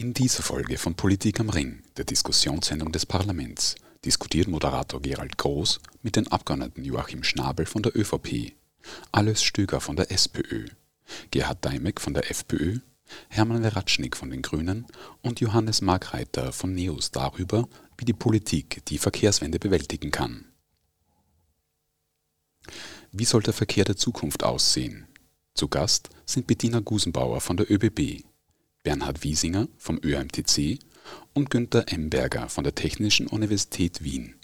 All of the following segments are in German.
In dieser Folge von Politik am Ring, der Diskussionssendung des Parlaments, diskutiert Moderator Gerald Groß mit den Abgeordneten Joachim Schnabel von der ÖVP, Alois Stöger von der SPÖ, Gerhard Daimek von der FPÖ, Hermann Weratschnik von den Grünen und Johannes Markreiter von NEOS darüber, wie die Politik die Verkehrswende bewältigen kann. Wie soll der Verkehr der Zukunft aussehen? Zu Gast sind Bettina Gusenbauer von der ÖBB, Bernhard Wiesinger vom ÖMTC und Günter Emberger von der Technischen Universität Wien.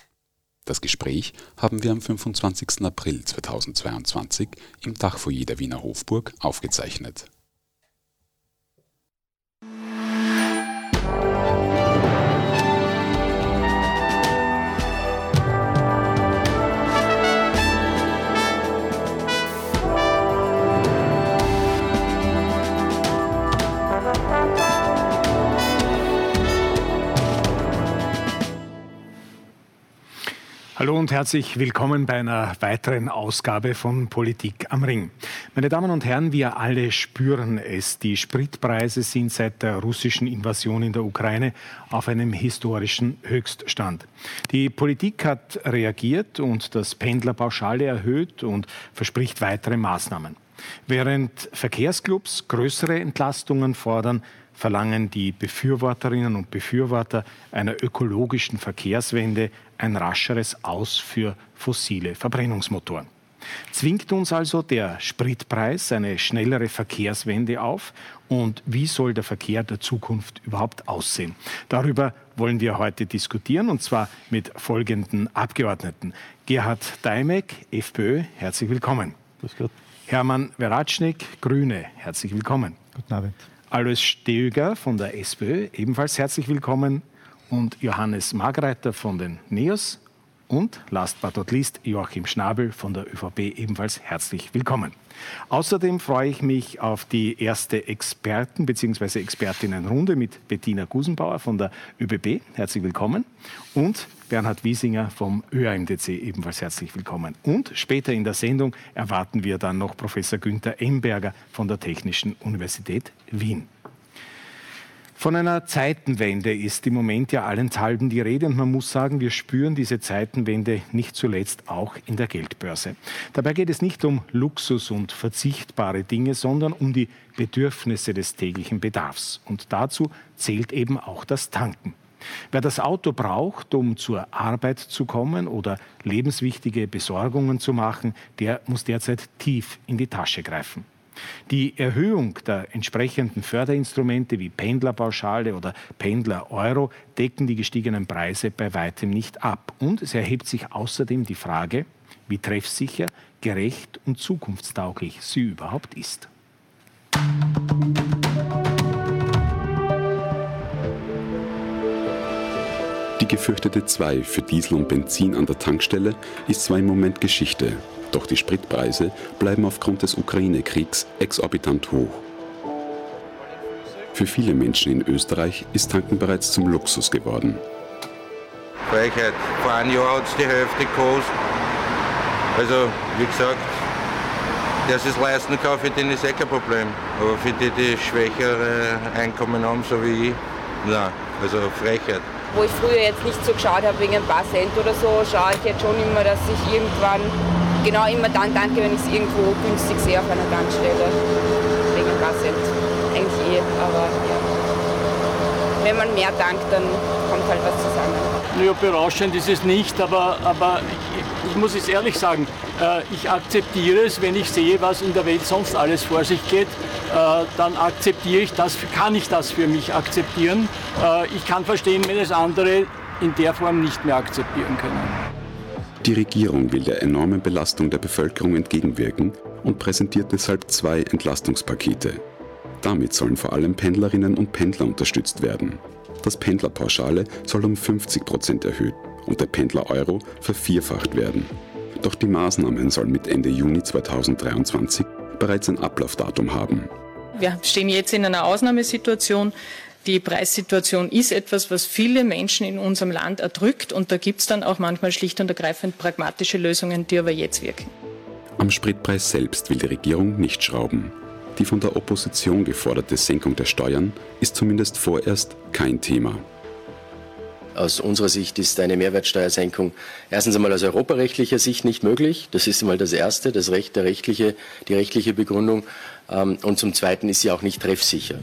Das Gespräch haben wir am 25. April 2022 im Dachfoyer der Wiener Hofburg aufgezeichnet Hallo und herzlich willkommen bei einer weiteren Ausgabe von Politik am Ring. Meine Damen und Herren, wir alle spüren es. Die Spritpreise sind seit der russischen Invasion in der Ukraine auf einem historischen Höchststand. Die Politik hat reagiert und das Pendlerpauschale erhöht und verspricht weitere Maßnahmen. Während Verkehrsclubs größere Entlastungen fordern, verlangen die Befürworterinnen und Befürworter einer ökologischen Verkehrswende ein rascheres Aus für fossile Verbrennungsmotoren. Zwingt uns also der Spritpreis eine schnellere Verkehrswende auf? Und wie soll der Verkehr der Zukunft überhaupt aussehen? Darüber wollen wir heute diskutieren und zwar mit folgenden Abgeordneten. Gerhard Daimek, FPÖ, herzlich willkommen. Hermann Weratschnik, Grüne, herzlich willkommen. Guten Abend. Alois Stöger von der SPÖ, ebenfalls herzlich willkommen. Und Johannes Margreiter von den NEOS. Und last but not least Joachim Schnabel von der ÖVP, ebenfalls herzlich willkommen. Außerdem freue ich mich auf die erste Experten- bzw. Expertinnenrunde mit Bettina Gusenbauer von der ÖBB. Herzlich willkommen. Und Bernhard Wiesinger vom ÖAMDC ebenfalls herzlich willkommen. Und später in der Sendung erwarten wir dann noch Professor Günther Emberger von der Technischen Universität Wien. Von einer Zeitenwende ist im Moment ja allenthalben die Rede und man muss sagen, wir spüren diese Zeitenwende nicht zuletzt auch in der Geldbörse. Dabei geht es nicht um Luxus und verzichtbare Dinge, sondern um die Bedürfnisse des täglichen Bedarfs. Und dazu zählt eben auch das Tanken. Wer das Auto braucht, um zur Arbeit zu kommen oder lebenswichtige Besorgungen zu machen, der muss derzeit tief in die Tasche greifen. Die Erhöhung der entsprechenden Förderinstrumente wie Pendlerpauschale oder Pendler-Euro decken die gestiegenen Preise bei weitem nicht ab. Und es erhebt sich außerdem die Frage, wie treffsicher, gerecht und zukunftstauglich sie überhaupt ist. Die gefürchtete 2 für Diesel und Benzin an der Tankstelle ist zwar im Moment Geschichte, doch die Spritpreise bleiben aufgrund des Ukraine-Kriegs exorbitant hoch. Für viele Menschen in Österreich ist Tanken bereits zum Luxus geworden. Frechheit. Vor einem Jahr hat es die Hälfte gekostet. Also, wie gesagt, der es leisten kann, für den ist eh kein Problem. Aber für die, die schwächere Einkommen haben, so wie ich, nein, also Frechheit. Wo ich früher jetzt nicht so geschaut habe wegen ein paar Cent oder so, schaue ich jetzt schon immer, dass ich irgendwann genau immer dann danke, wenn ich es irgendwo günstig sehe auf einer Tankstelle. Wegen ein paar Cent. Eigentlich eh, aber ja. Wenn man mehr dankt, dann kommt halt was zusammen. Ja, berauschend ist es nicht, aber, aber ich, ich muss es ehrlich sagen, äh, ich akzeptiere es, wenn ich sehe, was in der Welt sonst alles vor sich geht, äh, dann akzeptiere ich das, kann ich das für mich akzeptieren. Äh, ich kann verstehen, wenn es andere in der Form nicht mehr akzeptieren können. Die Regierung will der enormen Belastung der Bevölkerung entgegenwirken und präsentiert deshalb zwei Entlastungspakete. Damit sollen vor allem Pendlerinnen und Pendler unterstützt werden. Das Pendlerpauschale soll um 50 Prozent erhöht und der Pendler-Euro vervierfacht werden. Doch die Maßnahmen sollen mit Ende Juni 2023 bereits ein Ablaufdatum haben. Wir stehen jetzt in einer Ausnahmesituation. Die Preissituation ist etwas, was viele Menschen in unserem Land erdrückt und da gibt es dann auch manchmal schlicht und ergreifend pragmatische Lösungen, die aber jetzt wirken. Am Spritpreis selbst will die Regierung nicht schrauben. Die von der Opposition geforderte Senkung der Steuern ist zumindest vorerst kein Thema. Aus unserer Sicht ist eine Mehrwertsteuersenkung erstens einmal aus europarechtlicher Sicht nicht möglich. Das ist einmal das Erste, das Recht, der rechtliche, die rechtliche Begründung. Ähm, und zum Zweiten ist sie auch nicht treffsicher.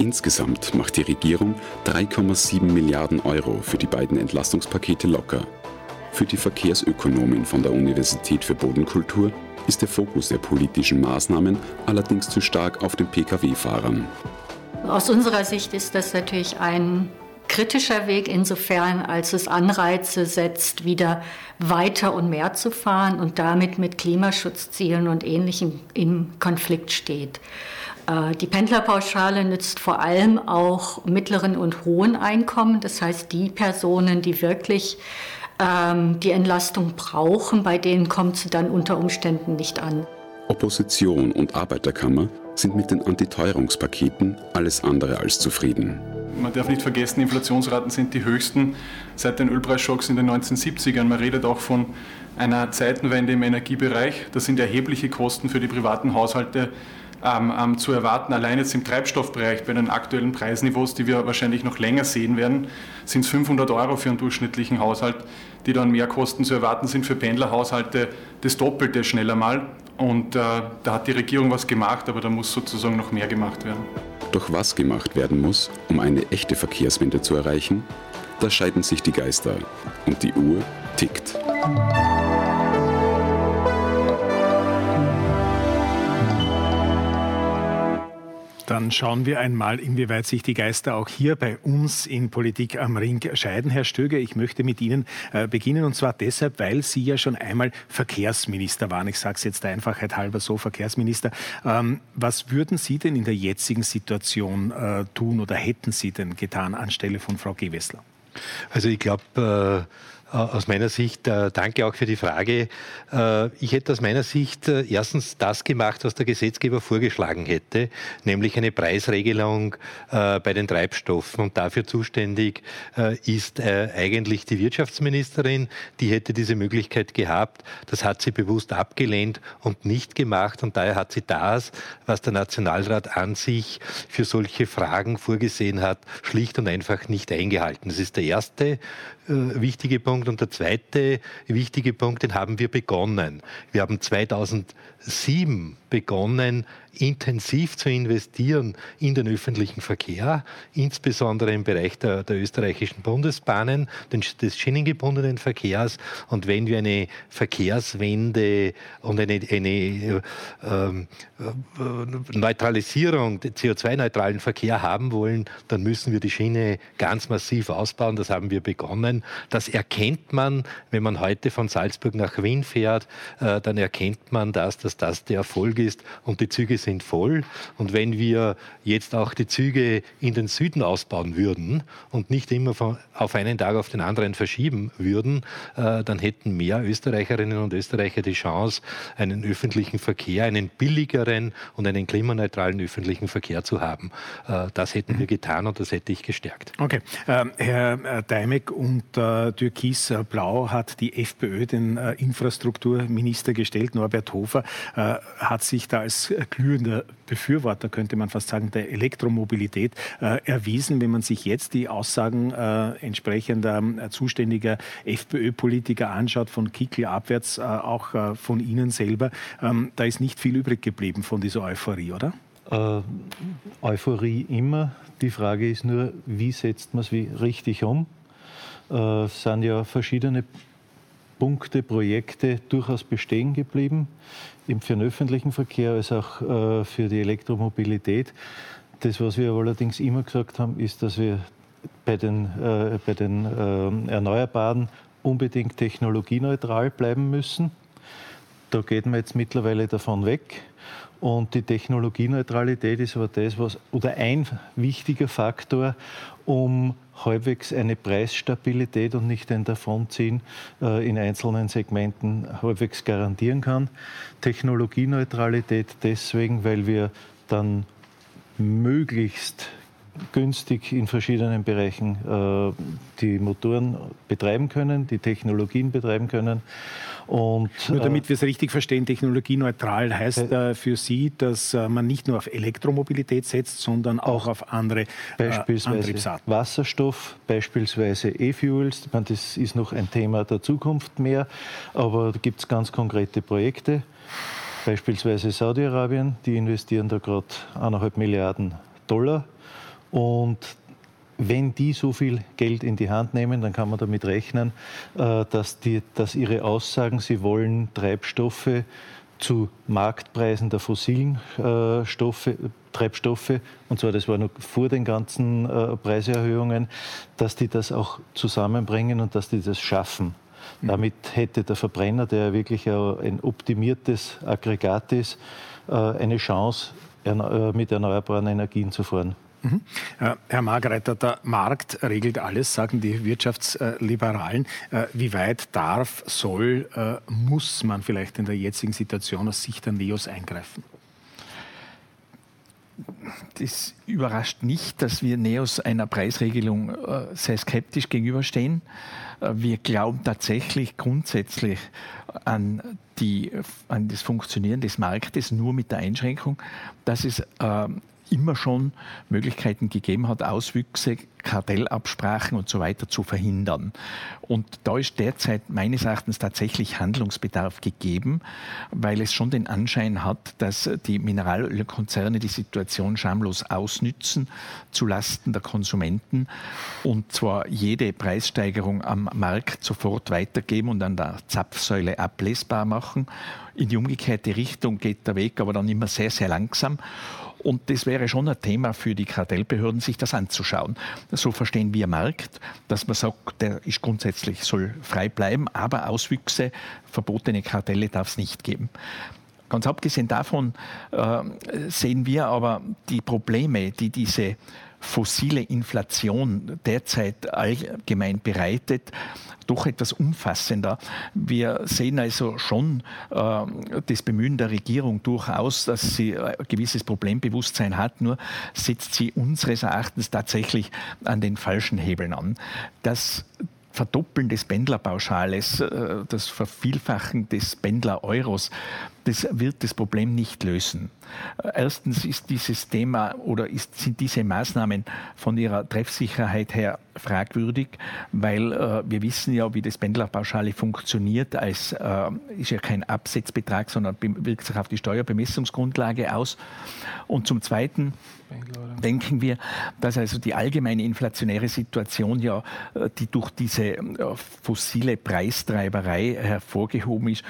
Insgesamt macht die Regierung 3,7 Milliarden Euro für die beiden Entlastungspakete locker. Für die Verkehrsökonomin von der Universität für Bodenkultur ist der Fokus der politischen Maßnahmen allerdings zu stark auf den Pkw-Fahrern. Aus unserer Sicht ist das natürlich ein kritischer Weg insofern, als es Anreize setzt, wieder weiter und mehr zu fahren und damit mit Klimaschutzzielen und Ähnlichem im Konflikt steht. Äh, die Pendlerpauschale nützt vor allem auch mittleren und hohen Einkommen, das heißt die Personen, die wirklich ähm, die Entlastung brauchen, bei denen kommt sie dann unter Umständen nicht an. Opposition und Arbeiterkammer sind mit den Antiteuerungspaketen alles andere als zufrieden. Man darf nicht vergessen, Inflationsraten sind die höchsten seit den Ölpreisschocks in den 1970ern. Man redet auch von einer Zeitenwende im Energiebereich. Das sind erhebliche Kosten für die privaten Haushalte ähm, ähm, zu erwarten. Allein jetzt im Treibstoffbereich bei den aktuellen Preisniveaus, die wir wahrscheinlich noch länger sehen werden, sind es 500 Euro für einen durchschnittlichen Haushalt, die dann mehr Kosten zu erwarten sind für Pendlerhaushalte das Doppelte schneller mal. Und äh, da hat die Regierung was gemacht, aber da muss sozusagen noch mehr gemacht werden. Doch was gemacht werden muss, um eine echte Verkehrswende zu erreichen, da scheiden sich die Geister und die Uhr tickt. Dann schauen wir einmal, inwieweit sich die Geister auch hier bei uns in Politik am Ring scheiden. Herr Stöger, ich möchte mit Ihnen äh, beginnen und zwar deshalb, weil Sie ja schon einmal Verkehrsminister waren. Ich sage es jetzt der Einfachheit halber so, Verkehrsminister. Ähm, was würden Sie denn in der jetzigen Situation äh, tun oder hätten Sie denn getan anstelle von Frau Gewessler? Also ich glaube, äh aus meiner Sicht, äh, danke auch für die Frage. Äh, ich hätte aus meiner Sicht erstens das gemacht, was der Gesetzgeber vorgeschlagen hätte, nämlich eine Preisregelung bei den Treibstoffen. Und dafür zuständig ist eigentlich die Wirtschaftsministerin. Die hätte diese Möglichkeit gehabt. Das hat sie bewusst abgelehnt und nicht gemacht. Und daher hat sie das, was der Nationalrat an sich für solche Fragen vorgesehen hat, schlicht und einfach nicht eingehalten. Das ist der erste wichtige Punkt. Punkt. Und der zweite wichtige Punkt, den haben wir begonnen. Wir haben 2007 begonnen, intensiv zu investieren in den öffentlichen Verkehr, insbesondere im Bereich der, der österreichischen Bundesbahnen, des schienengebundenen Verkehrs. Und wenn wir eine Verkehrswende und eine, eine äh, äh, Neutralisierung, CO2-neutralen Verkehr haben wollen, dann müssen wir die Schiene ganz massiv ausbauen. Das haben wir begonnen. Das erkennt man, wenn man heute von Salzburg nach Wien fährt, äh, dann erkennt man das, dass das der Erfolg ist und die Züge sind sind voll. Und wenn wir jetzt auch die Züge in den Süden ausbauen würden und nicht immer von, auf einen Tag auf den anderen verschieben würden, äh, dann hätten mehr Österreicherinnen und Österreicher die Chance, einen öffentlichen Verkehr, einen billigeren und einen klimaneutralen öffentlichen Verkehr zu haben. Äh, das hätten wir getan und das hätte ich gestärkt. Okay. Ähm, Herr äh, Deimek unter Türkis Blau hat die FPÖ den äh, Infrastrukturminister gestellt, Norbert Hofer, äh, hat sich da als glühender glühender Befürworter, könnte man fast sagen, der Elektromobilität äh, erwiesen. Wenn man sich jetzt die Aussagen äh, entsprechender äh, zuständiger FPÖ-Politiker anschaut, von Kickl abwärts, äh, auch äh, von Ihnen selber, ähm, da ist nicht viel übrig geblieben von dieser Euphorie, oder? Äh, Euphorie immer. Die Frage ist nur, wie setzt man es richtig um? Es sind ja verschiedene Punkte, Projekte durchaus bestehen geblieben, eben für den öffentlichen Verkehr als auch äh, für die Elektromobilität. Das, was wir allerdings immer gesagt haben, ist, dass wir bei den, äh, bei den äh, Erneuerbaren unbedingt technologieneutral bleiben müssen. Da geht man jetzt mittlerweile davon weg. Und die Technologieneutralität ist aber das, was, oder ein wichtiger Faktor, um halbwegs eine Preisstabilität und nicht ein Davonziehen äh, in einzelnen Segmenten halbwegs garantieren kann. Technologieneutralität deswegen, weil wir dann möglichst günstig in verschiedenen Bereichen äh, die Motoren betreiben können, die Technologien betreiben können Und, Nur damit äh, wir es richtig verstehen, technologieneutral heißt äh, für Sie, dass äh, man nicht nur auf Elektromobilität setzt, sondern auch auf andere beispielsweise Antriebsarten. Wasserstoff, beispielsweise E-Fuels. Das ist noch ein Thema der Zukunft mehr, aber da gibt es ganz konkrete Projekte. Beispielsweise Saudi-Arabien, die investieren da gerade eineinhalb Milliarden Dollar. Und wenn die so viel Geld in die Hand nehmen, dann kann man damit rechnen, äh, dass, die, dass ihre Aussagen, sie wollen Treibstoffe zu Marktpreisen der fossilen äh, Stoffe, Treibstoffe, und zwar das war noch vor den ganzen äh, Preiserhöhungen, dass die das auch zusammenbringen und dass die das schaffen. Mhm. Damit hätte der Verbrenner, der wirklich ein optimiertes Aggregat ist, eine Chance, mit erneuerbaren Energien zu fahren. Mhm. Äh, Herr Margreiter, der Markt regelt alles, sagen die Wirtschaftsliberalen. Äh, wie weit darf, soll, äh, muss man vielleicht in der jetzigen Situation aus Sicht der NEOS eingreifen? Das überrascht nicht, dass wir NEOS einer Preisregelung sehr skeptisch gegenüberstehen. Wir glauben tatsächlich grundsätzlich an, die, an das Funktionieren des Marktes nur mit der Einschränkung, dass es immer schon Möglichkeiten gegeben hat, Auswüchse, Kartellabsprachen und so weiter zu verhindern. Und da ist derzeit meines Erachtens tatsächlich Handlungsbedarf gegeben, weil es schon den Anschein hat, dass die Mineralölkonzerne die Situation schamlos ausnützen zulasten der Konsumenten und zwar jede Preissteigerung am Markt sofort weitergeben und an der Zapfsäule ablesbar machen. In die umgekehrte Richtung geht der Weg aber dann immer sehr, sehr langsam. Und das wäre schon ein Thema für die Kartellbehörden, sich das anzuschauen. So verstehen wir Markt, dass man sagt, der ist grundsätzlich, soll frei bleiben, aber Auswüchse, verbotene Kartelle darf es nicht geben. Ganz abgesehen davon äh, sehen wir aber die Probleme, die diese fossile Inflation derzeit allgemein bereitet, doch etwas umfassender. Wir sehen also schon äh, das Bemühen der Regierung durchaus, dass sie ein gewisses Problembewusstsein hat, nur setzt sie unseres Erachtens tatsächlich an den falschen Hebeln an. Das Verdoppeln des Pendlerpauschales, äh, das Vervielfachen des Pendler-Euros, das wird das Problem nicht lösen. Äh, erstens ist dieses Thema oder ist, sind diese Maßnahmen von ihrer Treffsicherheit her fragwürdig, weil äh, wir wissen ja, wie das Pendlerpauschale funktioniert. Es äh, ist ja kein Absetzbetrag, sondern wirkt sich auf die Steuerbemessungsgrundlage aus. Und zum Zweiten denken wir, dass also die allgemeine inflationäre Situation ja, äh, die durch diese äh, fossile Preistreiberei hervorgehoben ist,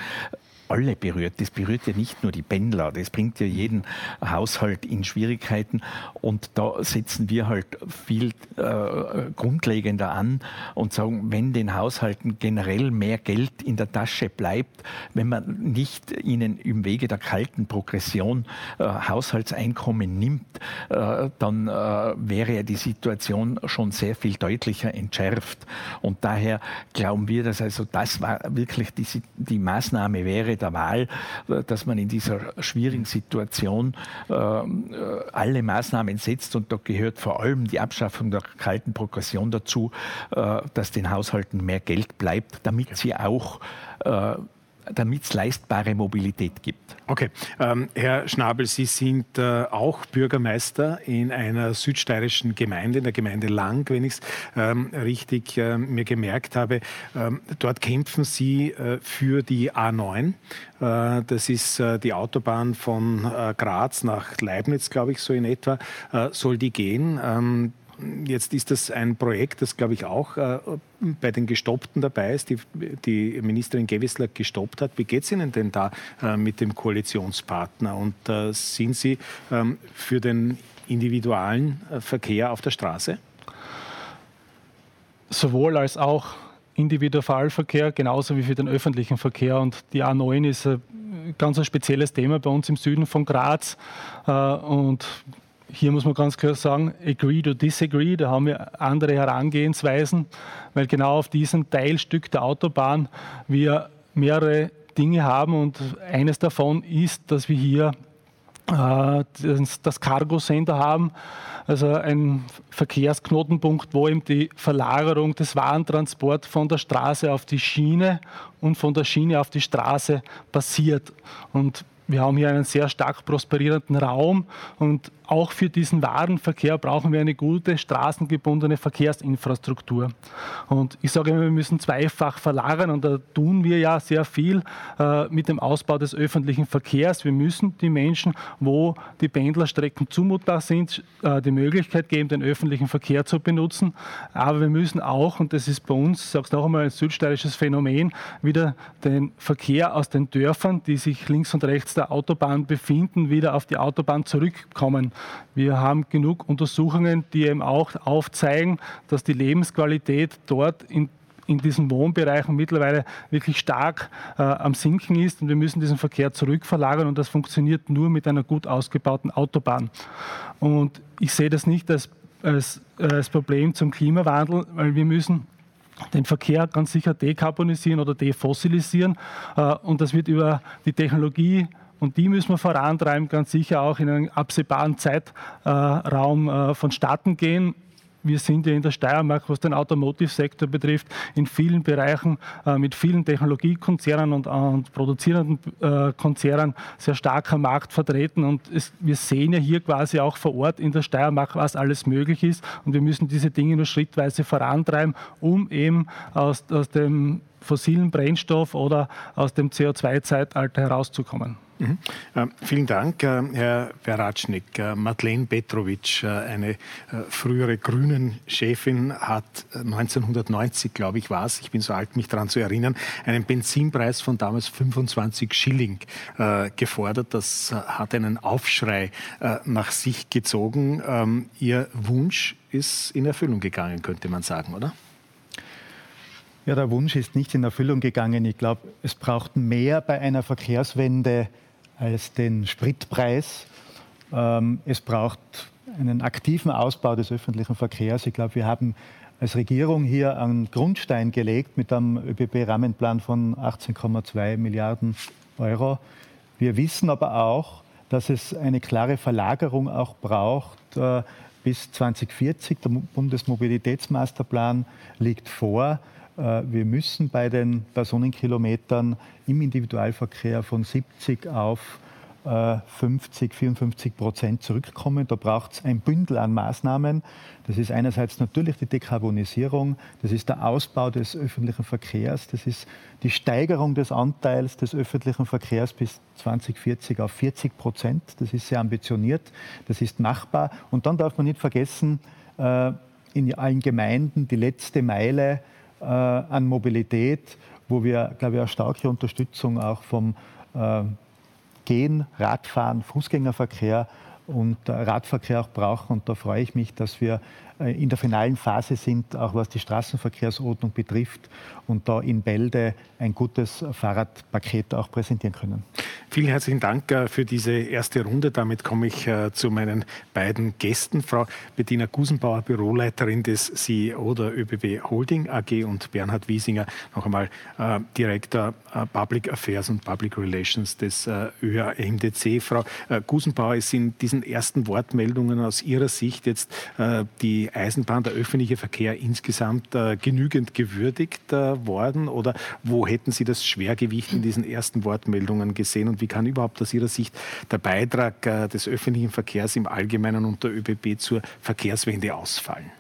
alle berührt. Das berührt ja nicht nur die Pendler, das bringt ja jeden Haushalt in Schwierigkeiten. Und da setzen wir halt viel äh, grundlegender an und sagen, wenn den Haushalten generell mehr Geld in der Tasche bleibt, wenn man nicht ihnen im Wege der kalten Progression äh, Haushaltseinkommen nimmt, äh, dann äh, wäre ja die Situation schon sehr viel deutlicher entschärft. Und daher glauben wir, dass also das war wirklich die, die Maßnahme wäre, der Wahl, dass man in dieser schwierigen Situation äh, alle Maßnahmen setzt. Und da gehört vor allem die Abschaffung der kalten Progression dazu, äh, dass den Haushalten mehr Geld bleibt, damit sie auch äh, damit es leistbare Mobilität gibt. Okay. Ähm, Herr Schnabel, Sie sind äh, auch Bürgermeister in einer südsteirischen Gemeinde, in der Gemeinde Lang, wenn ich es ähm, richtig äh, mir gemerkt habe. Ähm, dort kämpfen Sie äh, für die A9. Äh, das ist äh, die Autobahn von äh, Graz nach Leibniz, glaube ich, so in etwa, soll die gehen. Jetzt ist das ein Projekt, das, glaube ich, auch äh, bei den Gestoppten dabei ist, die, die Ministerin Gewissler gestoppt hat. Wie geht es Ihnen denn da äh, mit dem Koalitionspartner? Und äh, sind Sie ähm, für den individualen Verkehr auf der Straße? Sowohl als auch Individualverkehr, genauso wie für den öffentlichen Verkehr. Und die A9 ist ein ganz ein spezielles Thema bei uns im Süden von Graz. Und hier muss man ganz klar sagen, agree to disagree, da haben wir andere Herangehensweisen, weil genau auf diesem Teilstück der Autobahn wir mehrere Dinge haben und eines davon ist, dass wir hier äh, das Cargo-Center haben, also ein Verkehrsknotenpunkt, wo eben die Verlagerung des Warentransports von der Straße auf die Schiene und von der Schiene auf die Straße passiert. Und wir haben hier einen sehr stark prosperierenden Raum und auch für diesen Warenverkehr brauchen wir eine gute straßengebundene Verkehrsinfrastruktur. Und ich sage immer, wir müssen zweifach verlagern und da tun wir ja sehr viel äh, mit dem Ausbau des öffentlichen Verkehrs. Wir müssen die Menschen, wo die Pendlerstrecken zumutbar sind, äh, die Möglichkeit geben, den öffentlichen Verkehr zu benutzen. Aber wir müssen auch, und das ist bei uns, ich sage es noch einmal, ein südsteirisches Phänomen, wieder den Verkehr aus den Dörfern, die sich links und rechts der Autobahn befinden, wieder auf die Autobahn zurückkommen. Wir haben genug Untersuchungen, die eben auch aufzeigen, dass die Lebensqualität dort in in diesen Wohnbereichen mittlerweile wirklich stark äh, am Sinken ist und wir müssen diesen Verkehr zurückverlagern und das funktioniert nur mit einer gut ausgebauten Autobahn. Und ich sehe das nicht als, als, als Problem zum Klimawandel, weil wir müssen den Verkehr ganz sicher dekarbonisieren oder defossilisieren äh, und das wird über die Technologie und die müssen wir vorantreiben, ganz sicher auch in einem absehbaren Zeitraum äh, vonstatten gehen. Wir sind ja in der Steiermark, was den Automotive-Sektor betrifft, in vielen Bereichen äh, mit vielen Technologiekonzernen und, produzierenden äh, Konzernen sehr starker Markt vertreten. Und wir sehen ja hier quasi auch vor Ort in der Steiermark, was alles möglich ist. Und wir müssen diese Dinge nur schrittweise vorantreiben, um eben aus dem fossilen Brennstoff oder aus dem CO2-Zeitalter herauszukommen. Mhm. Äh, vielen Dank, äh, Herr Veratschnik. Äh, Madeleine Petrovic, äh, eine äh, frühere Grünen-Chefin, hat 1990, glaube ich, war es, ich bin so alt, mich daran zu erinnern, einen Benzinpreis von damals 25 Schilling äh, gefordert. Das hat einen Aufschrei nach sich gezogen. Ähm, Ihr Wunsch ist in Erfüllung gegangen, könnte man sagen, oder? Ja, der Wunsch ist nicht in Erfüllung gegangen. Ich glaube, es braucht mehr bei einer Verkehrswende als den Spritpreis. Ähm, es braucht einen aktiven Ausbau des öffentlichen Verkehrs. Ich glaube, wir haben als Regierung hier einen Grundstein gelegt mit einem ÖBB-Rahmenplan von 18,2 Milliarden Euro. Wir wissen aber auch, dass es eine klare Verlagerung auch braucht äh, bis 2040. Der Bundesmobilitätsmasterplan liegt vor. Äh, wir müssen bei den Personenkilometern im Individualverkehr von 70 auf 50, äh, 54 Prozent zurückkommen. Da braucht es ein Bündel an Maßnahmen. Das ist einerseits natürlich die Dekarbonisierung, das ist der Ausbau des öffentlichen Verkehrs, das ist die Steigerung des Anteils des öffentlichen Verkehrs bis 2040 auf 40 Prozent. Das ist sehr ambitioniert, das ist machbar. Und dann darf man nicht vergessen, äh, in allen Gemeinden die letzte Meile äh, an Mobilität, wo wir, glaube ich, eine starke Unterstützung auch vom äh, Gehen, Radfahren, Fußgängerverkehr und Radverkehr auch brauchen. Und da freue ich mich, dass wir äh, in der finalen Phase sind, auch was die Straßenverkehrsordnung betrifft und da in Bälde ein gutes Fahrradpaket auch präsentieren können. Vielen herzlichen Dank äh, für diese erste Runde. Damit komme ich äh, zu meinen beiden Gästen. Frau Bettina Gusenbauer, Büroleiterin des CEO der ÖBB Holding AG und Bernhard Wiesinger, noch einmal Direktor Public Affairs und Public Relations des ÖAMDC. Frau Gusenbauer, ist in diesen ersten Wortmeldungen aus Ihrer Sicht jetzt die Eisenbahn, der öffentliche Verkehr insgesamt äh, genügend gewürdigt äh, worden? Oder wo hätten Sie das Schwergewicht in diesen ersten Wortmeldungen gesehen? Und wie kann überhaupt aus Ihrer Sicht der Beitrag äh, des öffentlichen Verkehrs im Allgemeinen und der ÖBB zur Verkehrswende ausfallen?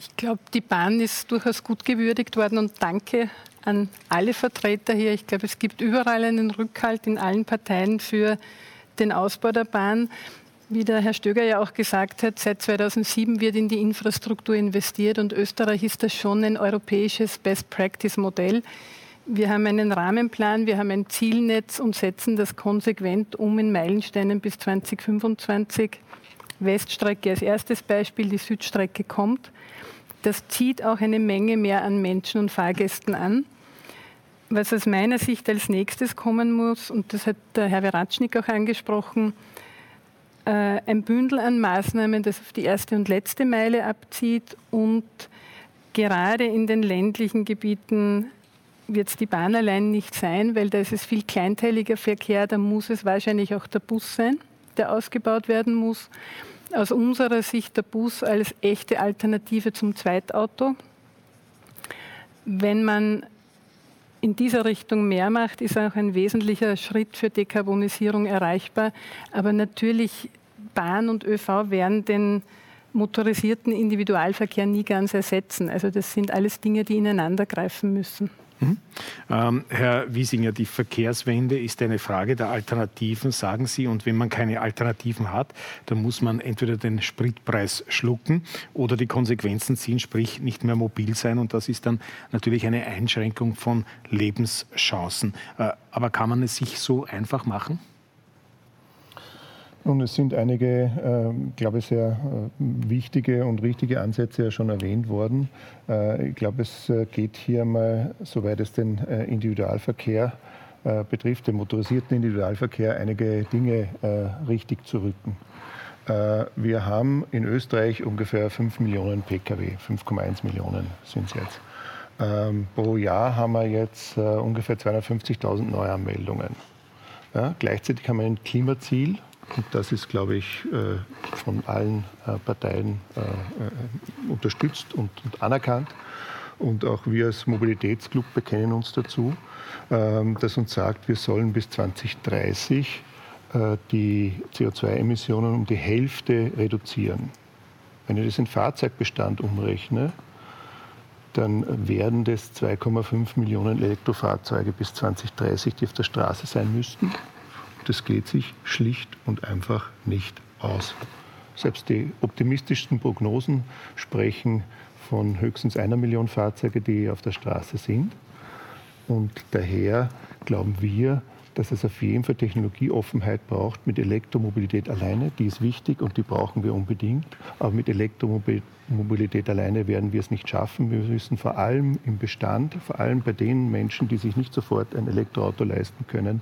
Ich glaube, die Bahn ist durchaus gut gewürdigt worden und danke an alle Vertreter hier. Ich glaube, es gibt überall einen Rückhalt in allen Parteien für den Ausbau der Bahn. Wie der Herr Stöger ja auch gesagt hat, seit 2007 wird in die Infrastruktur investiert und Österreich ist das schon ein europäisches Best-Practice-Modell. Wir haben einen Rahmenplan, wir haben ein Zielnetz und setzen das konsequent um in Meilensteinen bis 2025. Weststrecke als erstes Beispiel, die Südstrecke kommt. Das zieht auch eine Menge mehr an Menschen und Fahrgästen an. Was aus meiner Sicht als nächstes kommen muss, und das hat der Herr Veratschnik auch angesprochen, äh, ein Bündel an Maßnahmen, das auf die erste und letzte Meile abzieht und gerade in den ländlichen Gebieten wird es die Bahn allein nicht sein, weil da ist es viel kleinteiliger Verkehr, da muss es wahrscheinlich auch der Bus sein, der ausgebaut werden muss. Aus unserer Sicht der Bus als echte Alternative zum Zweitauto. Wenn man in dieser Richtung mehr macht, ist auch ein wesentlicher Schritt für Dekarbonisierung erreichbar. Aber natürlich, Bahn und ÖV werden den motorisierten Individualverkehr nie ganz ersetzen. Also das sind alles Dinge, die ineinander greifen müssen. Mhm. Ähm, Herr Wiesinger, die Verkehrswende ist eine Frage der Alternativen, sagen Sie. Und wenn man keine Alternativen hat, dann muss man entweder den Spritpreis schlucken oder die Konsequenzen ziehen, sprich nicht mehr mobil sein. Und das ist dann natürlich eine Einschränkung von Lebenschancen. Äh, aber kann man es sich so einfach machen? Und es sind einige, äh, glaube ich, sehr äh, wichtige und richtige Ansätze ja schon erwähnt worden. Äh, ich glaube, es äh, geht hier mal, soweit es den äh, Individualverkehr äh, betrifft, den motorisierten Individualverkehr, einige Dinge richtig zu rücken. wir haben in Österreich ungefähr 5 Millionen Pkw, 5,1 Millionen sind es jetzt. Ähm, pro Jahr haben wir jetzt ungefähr 250.000 Neuanmeldungen. Ja, gleichzeitig haben wir ein Klimaziel und das ist, glaube ich, äh, von allen äh, Parteien äh, unterstützt und anerkannt. Und auch wir als Mobilitätsclub bekennen uns dazu, ähm, das uns sagt, wir sollen bis 2030 die CO2-Emissionen um die Hälfte reduzieren. Wenn ich das in Fahrzeugbestand umrechne, dann werden das 2,5 Millionen Elektrofahrzeuge bis 2030, die auf der Straße sein müssten. Das geht sich schlicht und einfach nicht aus. Selbst die optimistischsten Prognosen sprechen von höchstens einer Million Fahrzeuge, die auf der Straße sind. Und daher glauben wir, dass es auf jeden Fall Technologieoffenheit braucht mit Elektromobilität alleine. Die ist wichtig und die brauchen wir unbedingt. Aber mit Elektromobilität alleine werden wir es nicht schaffen. Wir müssen vor allem im Bestand, vor allem bei den Menschen, die sich nicht sofort ein Elektroauto leisten können,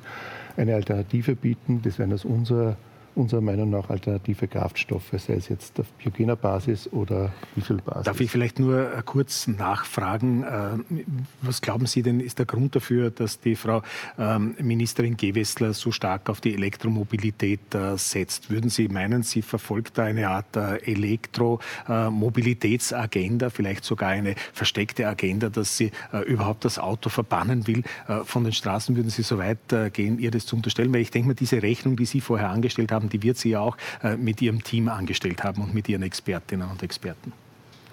eine Alternative bieten. Das wären aus unserer unserer Meinung nach alternative Kraftstoffe, sei es jetzt auf biogener Basis oder Basis. Darf ich vielleicht nur äh, kurz nachfragen, äh, was glauben Sie denn, ist der Grund dafür, dass die Frau ähm, Ministerin Gewessler so stark auf die Elektromobilität äh, setzt? Würden Sie meinen, sie verfolgt da eine Art Elektromobilitätsagenda, vielleicht sogar eine versteckte Agenda, dass sie überhaupt das Auto verbannen will von den Straßen? Würden Sie so weit gehen, ihr das zu unterstellen? Weil ich denke mal, diese Rechnung, die Sie vorher angestellt haben, die wird sie ja auch äh, mit ihrem Team angestellt haben und mit ihren Expertinnen und Experten.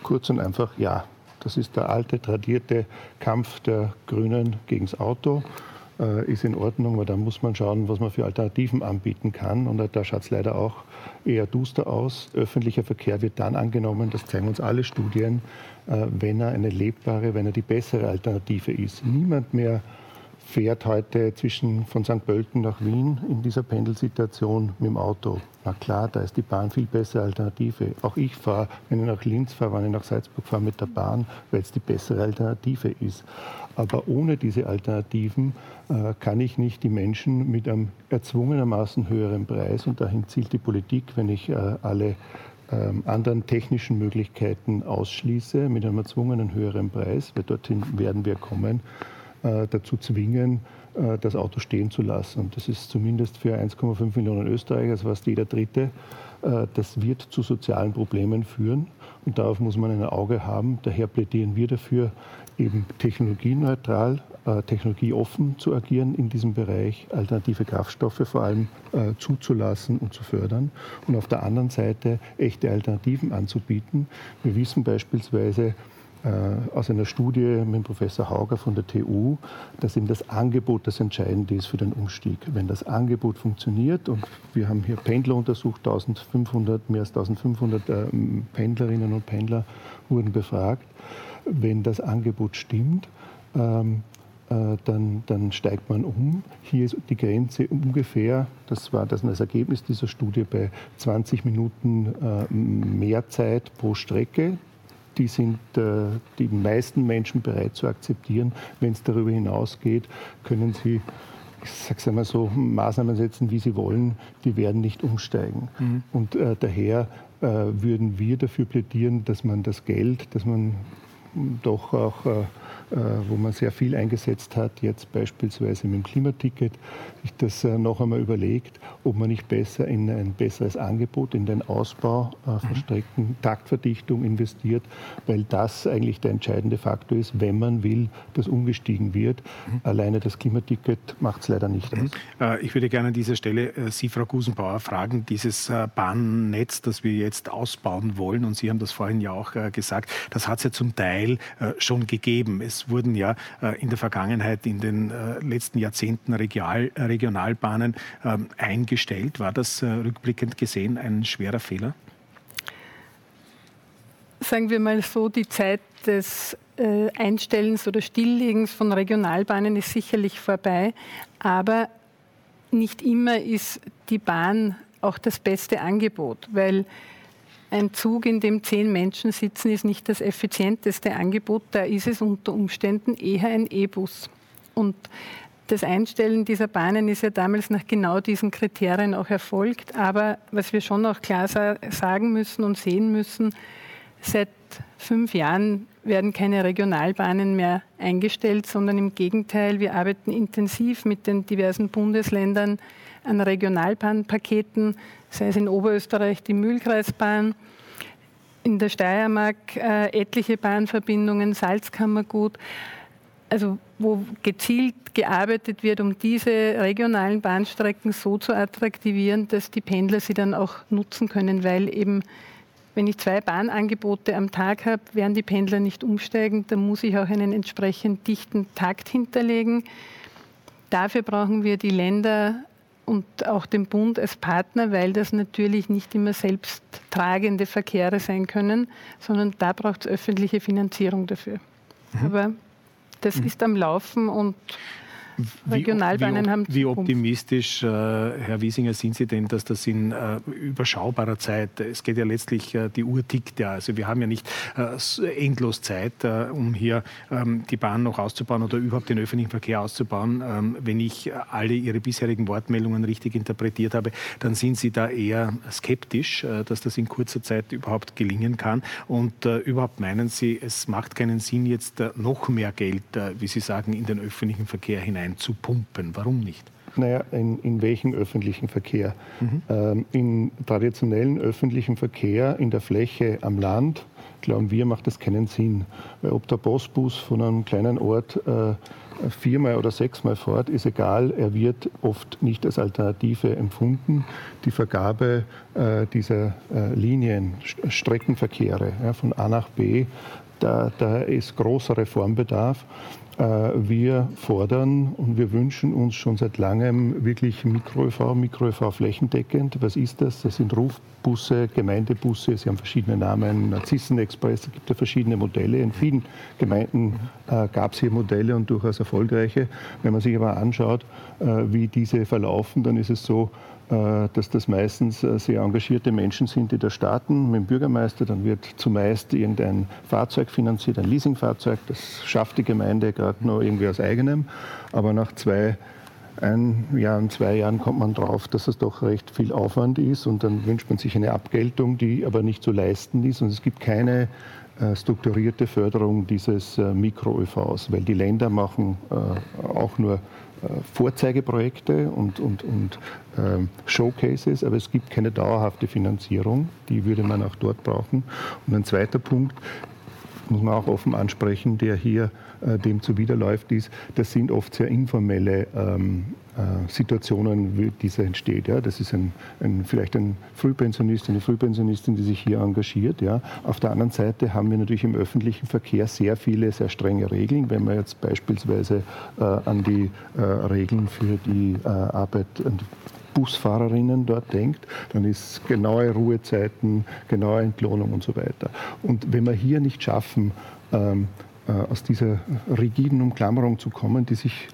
Kurz und einfach ja. Das ist der alte, tradierte Kampf der Grünen gegen das Auto. Äh, ist in Ordnung, aber da muss man schauen, was man für Alternativen anbieten kann. Und da schaut es leider auch eher duster aus. Öffentlicher Verkehr wird dann angenommen, das zeigen uns alle Studien, äh, wenn er eine lebbare, wenn er die bessere Alternative ist. Niemand mehr fährt heute zwischen von St. Pölten nach Wien in dieser Pendelsituation mit dem Auto. Na klar, da ist die Bahn viel bessere Alternative. Auch ich fahre, wenn ich nach Linz fahre, wenn ich nach Salzburg fahre mit der Bahn, weil es die bessere Alternative ist. Aber ohne diese Alternativen äh, kann ich nicht die Menschen mit einem erzwungenermaßen höheren Preis, und dahin zielt die Politik, wenn ich äh, alle ähm, anderen technischen Möglichkeiten ausschließe, mit einem erzwungenen höheren Preis, weil dorthin werden wir kommen, dazu zwingen, äh, das Auto stehen zu lassen. Und das ist zumindest für 1,5 Millionen Österreicher, also fast jeder Dritte, äh, das wird zu sozialen Problemen führen. Und darauf muss man ein Auge haben. Daher plädieren wir dafür, eben technologieneutral, technologieoffen zu agieren in diesem Bereich, alternative Kraftstoffe vor allem zuzulassen und zu fördern. Und auf der anderen Seite echte Alternativen anzubieten. Wir wissen beispielsweise, äh, aus einer Studie mit Professor Hauger von der TU, dass eben das Angebot das Entscheidende ist für den Umstieg. Wenn das Angebot funktioniert und wir haben hier Pendler untersucht, 1500, mehr als 1500 äh, Pendlerinnen und Pendler wurden befragt. Wenn das Angebot stimmt, ähm, äh, dann, dann, steigt man um. Hier ist die Grenze ungefähr, das war das, das Ergebnis dieser Studie, bei 20 Minuten äh, mehr Zeit pro Strecke die sind äh, die meisten Menschen bereit zu akzeptieren. Wenn es darüber hinausgeht, können sie ich einmal so, Maßnahmen setzen, wie sie wollen, die werden nicht umsteigen. Mhm. Und äh, daher äh, würden wir dafür plädieren, dass man das Geld, das man doch auch äh, wo man sehr viel eingesetzt hat, jetzt beispielsweise mit dem Klimaticket, sich das äh, noch einmal überlegt, ob man nicht besser in ein besseres Angebot, in den Ausbau äh, von mhm. Strecken, Taktverdichtung investiert, weil das eigentlich der entscheidende Faktor ist, wenn man will, dass umgestiegen wird. Mhm. Alleine das Klimaticket macht es leider nicht mhm. aus. Ich würde gerne an dieser Stelle Sie, Frau Gusenbauer, fragen, dieses Bahnnetz, das wir jetzt ausbauen wollen, und Sie haben das vorhin ja auch gesagt, das hat es ja zum Teil schon gegeben. Es es wurden ja äh, in der Vergangenheit in den äh, letzten Jahrzehnten Regional, Regionalbahnen ähm, eingestellt. War das äh, rückblickend gesehen ein schwerer Fehler? Sagen wir mal so, die Zeit des Einstellens oder Stilllegens von Regionalbahnen ist sicherlich vorbei, aber nicht immer ist die Bahn auch das beste Angebot, weil ein Zug, in dem zehn Menschen sitzen, ist nicht das effizienteste Angebot. Da ist es unter Umständen eher ein E-Bus. Und das Einstellen dieser Bahnen ist ja damals nach genau diesen Kriterien auch erfolgt. Aber was wir schon auch klar sagen müssen und sehen müssen, seit fünf Jahren werden keine Regionalbahnen mehr eingestellt, sondern im Gegenteil, wir arbeiten intensiv mit den diversen Bundesländern an Regionalbahnpaketen, sei es in Oberösterreich die Mühlkreisbahn, in der Steiermark äh, etliche Bahnverbindungen, Salzkammergut, also wo gezielt gearbeitet wird, um diese regionalen Bahnstrecken so zu attraktivieren, dass die Pendler sie dann auch nutzen können, weil eben wenn ich zwei Bahnangebote am Tag habe, werden die Pendler nicht umsteigen. Da muss ich auch einen entsprechend dichten Takt hinterlegen. Dafür brauchen wir die Länder und auch den Bund als Partner, weil das natürlich nicht immer selbsttragende Verkehre sein können, sondern da braucht es öffentliche Finanzierung dafür. Mhm. Aber das mhm. ist am Laufen und Regionalbahnen wie, haben. Wie optimistisch, äh, Herr Wiesinger, sind Sie denn, dass das in äh, überschaubarer Zeit, es geht ja letztlich, äh, die Uhr tickt ja, also wir haben ja nicht äh, endlos Zeit, äh, um hier ähm, die Bahn noch auszubauen oder überhaupt den öffentlichen Verkehr auszubauen. Ähm, wenn ich alle Ihre bisherigen Wortmeldungen richtig interpretiert habe, dann sind Sie da eher skeptisch, äh, dass das in kurzer Zeit überhaupt gelingen kann. Und überhaupt meinen Sie, es macht keinen Sinn, jetzt noch mehr Geld, wie Sie sagen, in den öffentlichen Verkehr hinein hineinzupumpen. Warum nicht? Naja, in, in welchen öffentlichen Verkehr? Mhm. Ähm, Im traditionellen öffentlichen Verkehr in der Fläche am Land, glauben wir, macht das keinen Sinn. Weil ob der Postbus von einem kleinen Ort äh, viermal oder sechsmal fährt, ist egal. Er wird oft nicht als Alternative empfunden. Die Vergabe äh, dieser äh, Linien, Streckenverkehre ja, von A nach B, da, da ist großer Reformbedarf. Äh, wir fordern und wir wünschen uns schon seit langem wirklich Mikro-ÖV, Mikro-ÖV flächendeckend. Was ist das? Das sind Rufbusse, Gemeindebusse, sie haben verschiedene Namen, Narzissenexpress, es gibt ja verschiedene Modelle. In vielen Gemeinden äh, gab es hier Modelle und durchaus erfolgreiche. Wenn man sich aber anschaut, äh, wie diese verlaufen, dann ist es so, äh, dass das meistens äh, sehr engagierte Menschen sind, die da starten mit dem Bürgermeister. Dann wird zumeist irgendein Fahrzeug finanziert, ein Leasingfahrzeug. Das schafft die Gemeinde gerade nur irgendwie aus eigenem. Aber nach zwei ein Jahr und zwei Jahren kommt man drauf, dass es doch recht viel Aufwand ist und dann wünscht man sich eine Abgeltung, die aber nicht zu leisten ist und es gibt keine äh, strukturierte Förderung dieses Mikro-ÖVs, weil die Länder machen auch nur äh, Vorzeigeprojekte und, und, und ähm, Showcases, aber es gibt keine dauerhafte Finanzierung. Die würde man auch dort brauchen. Und ein zweiter Punkt, muss man auch offen ansprechen, der hier äh, dem zuwiderläuft, ist, das sind oft sehr informelle ähm, äh, Situationen, wie diese entsteht. Ja. Das ist ein, ein, vielleicht ein Frühpensionist, eine Frühpensionistin, die sich hier engagiert. Ja. Auf der anderen Seite haben wir natürlich im öffentlichen Verkehr sehr viele, sehr strenge Regeln. Wenn man jetzt beispielsweise äh, an die äh, Regeln für die äh, Arbeit, an Busfahrerinnen dort denkt, dann ist genaue Ruhezeiten, genaue Entlohnung und so weiter. Und wenn wir hier nicht schaffen, ähm, äh, aus dieser rigiden Umklammerung zu kommen, die sich ich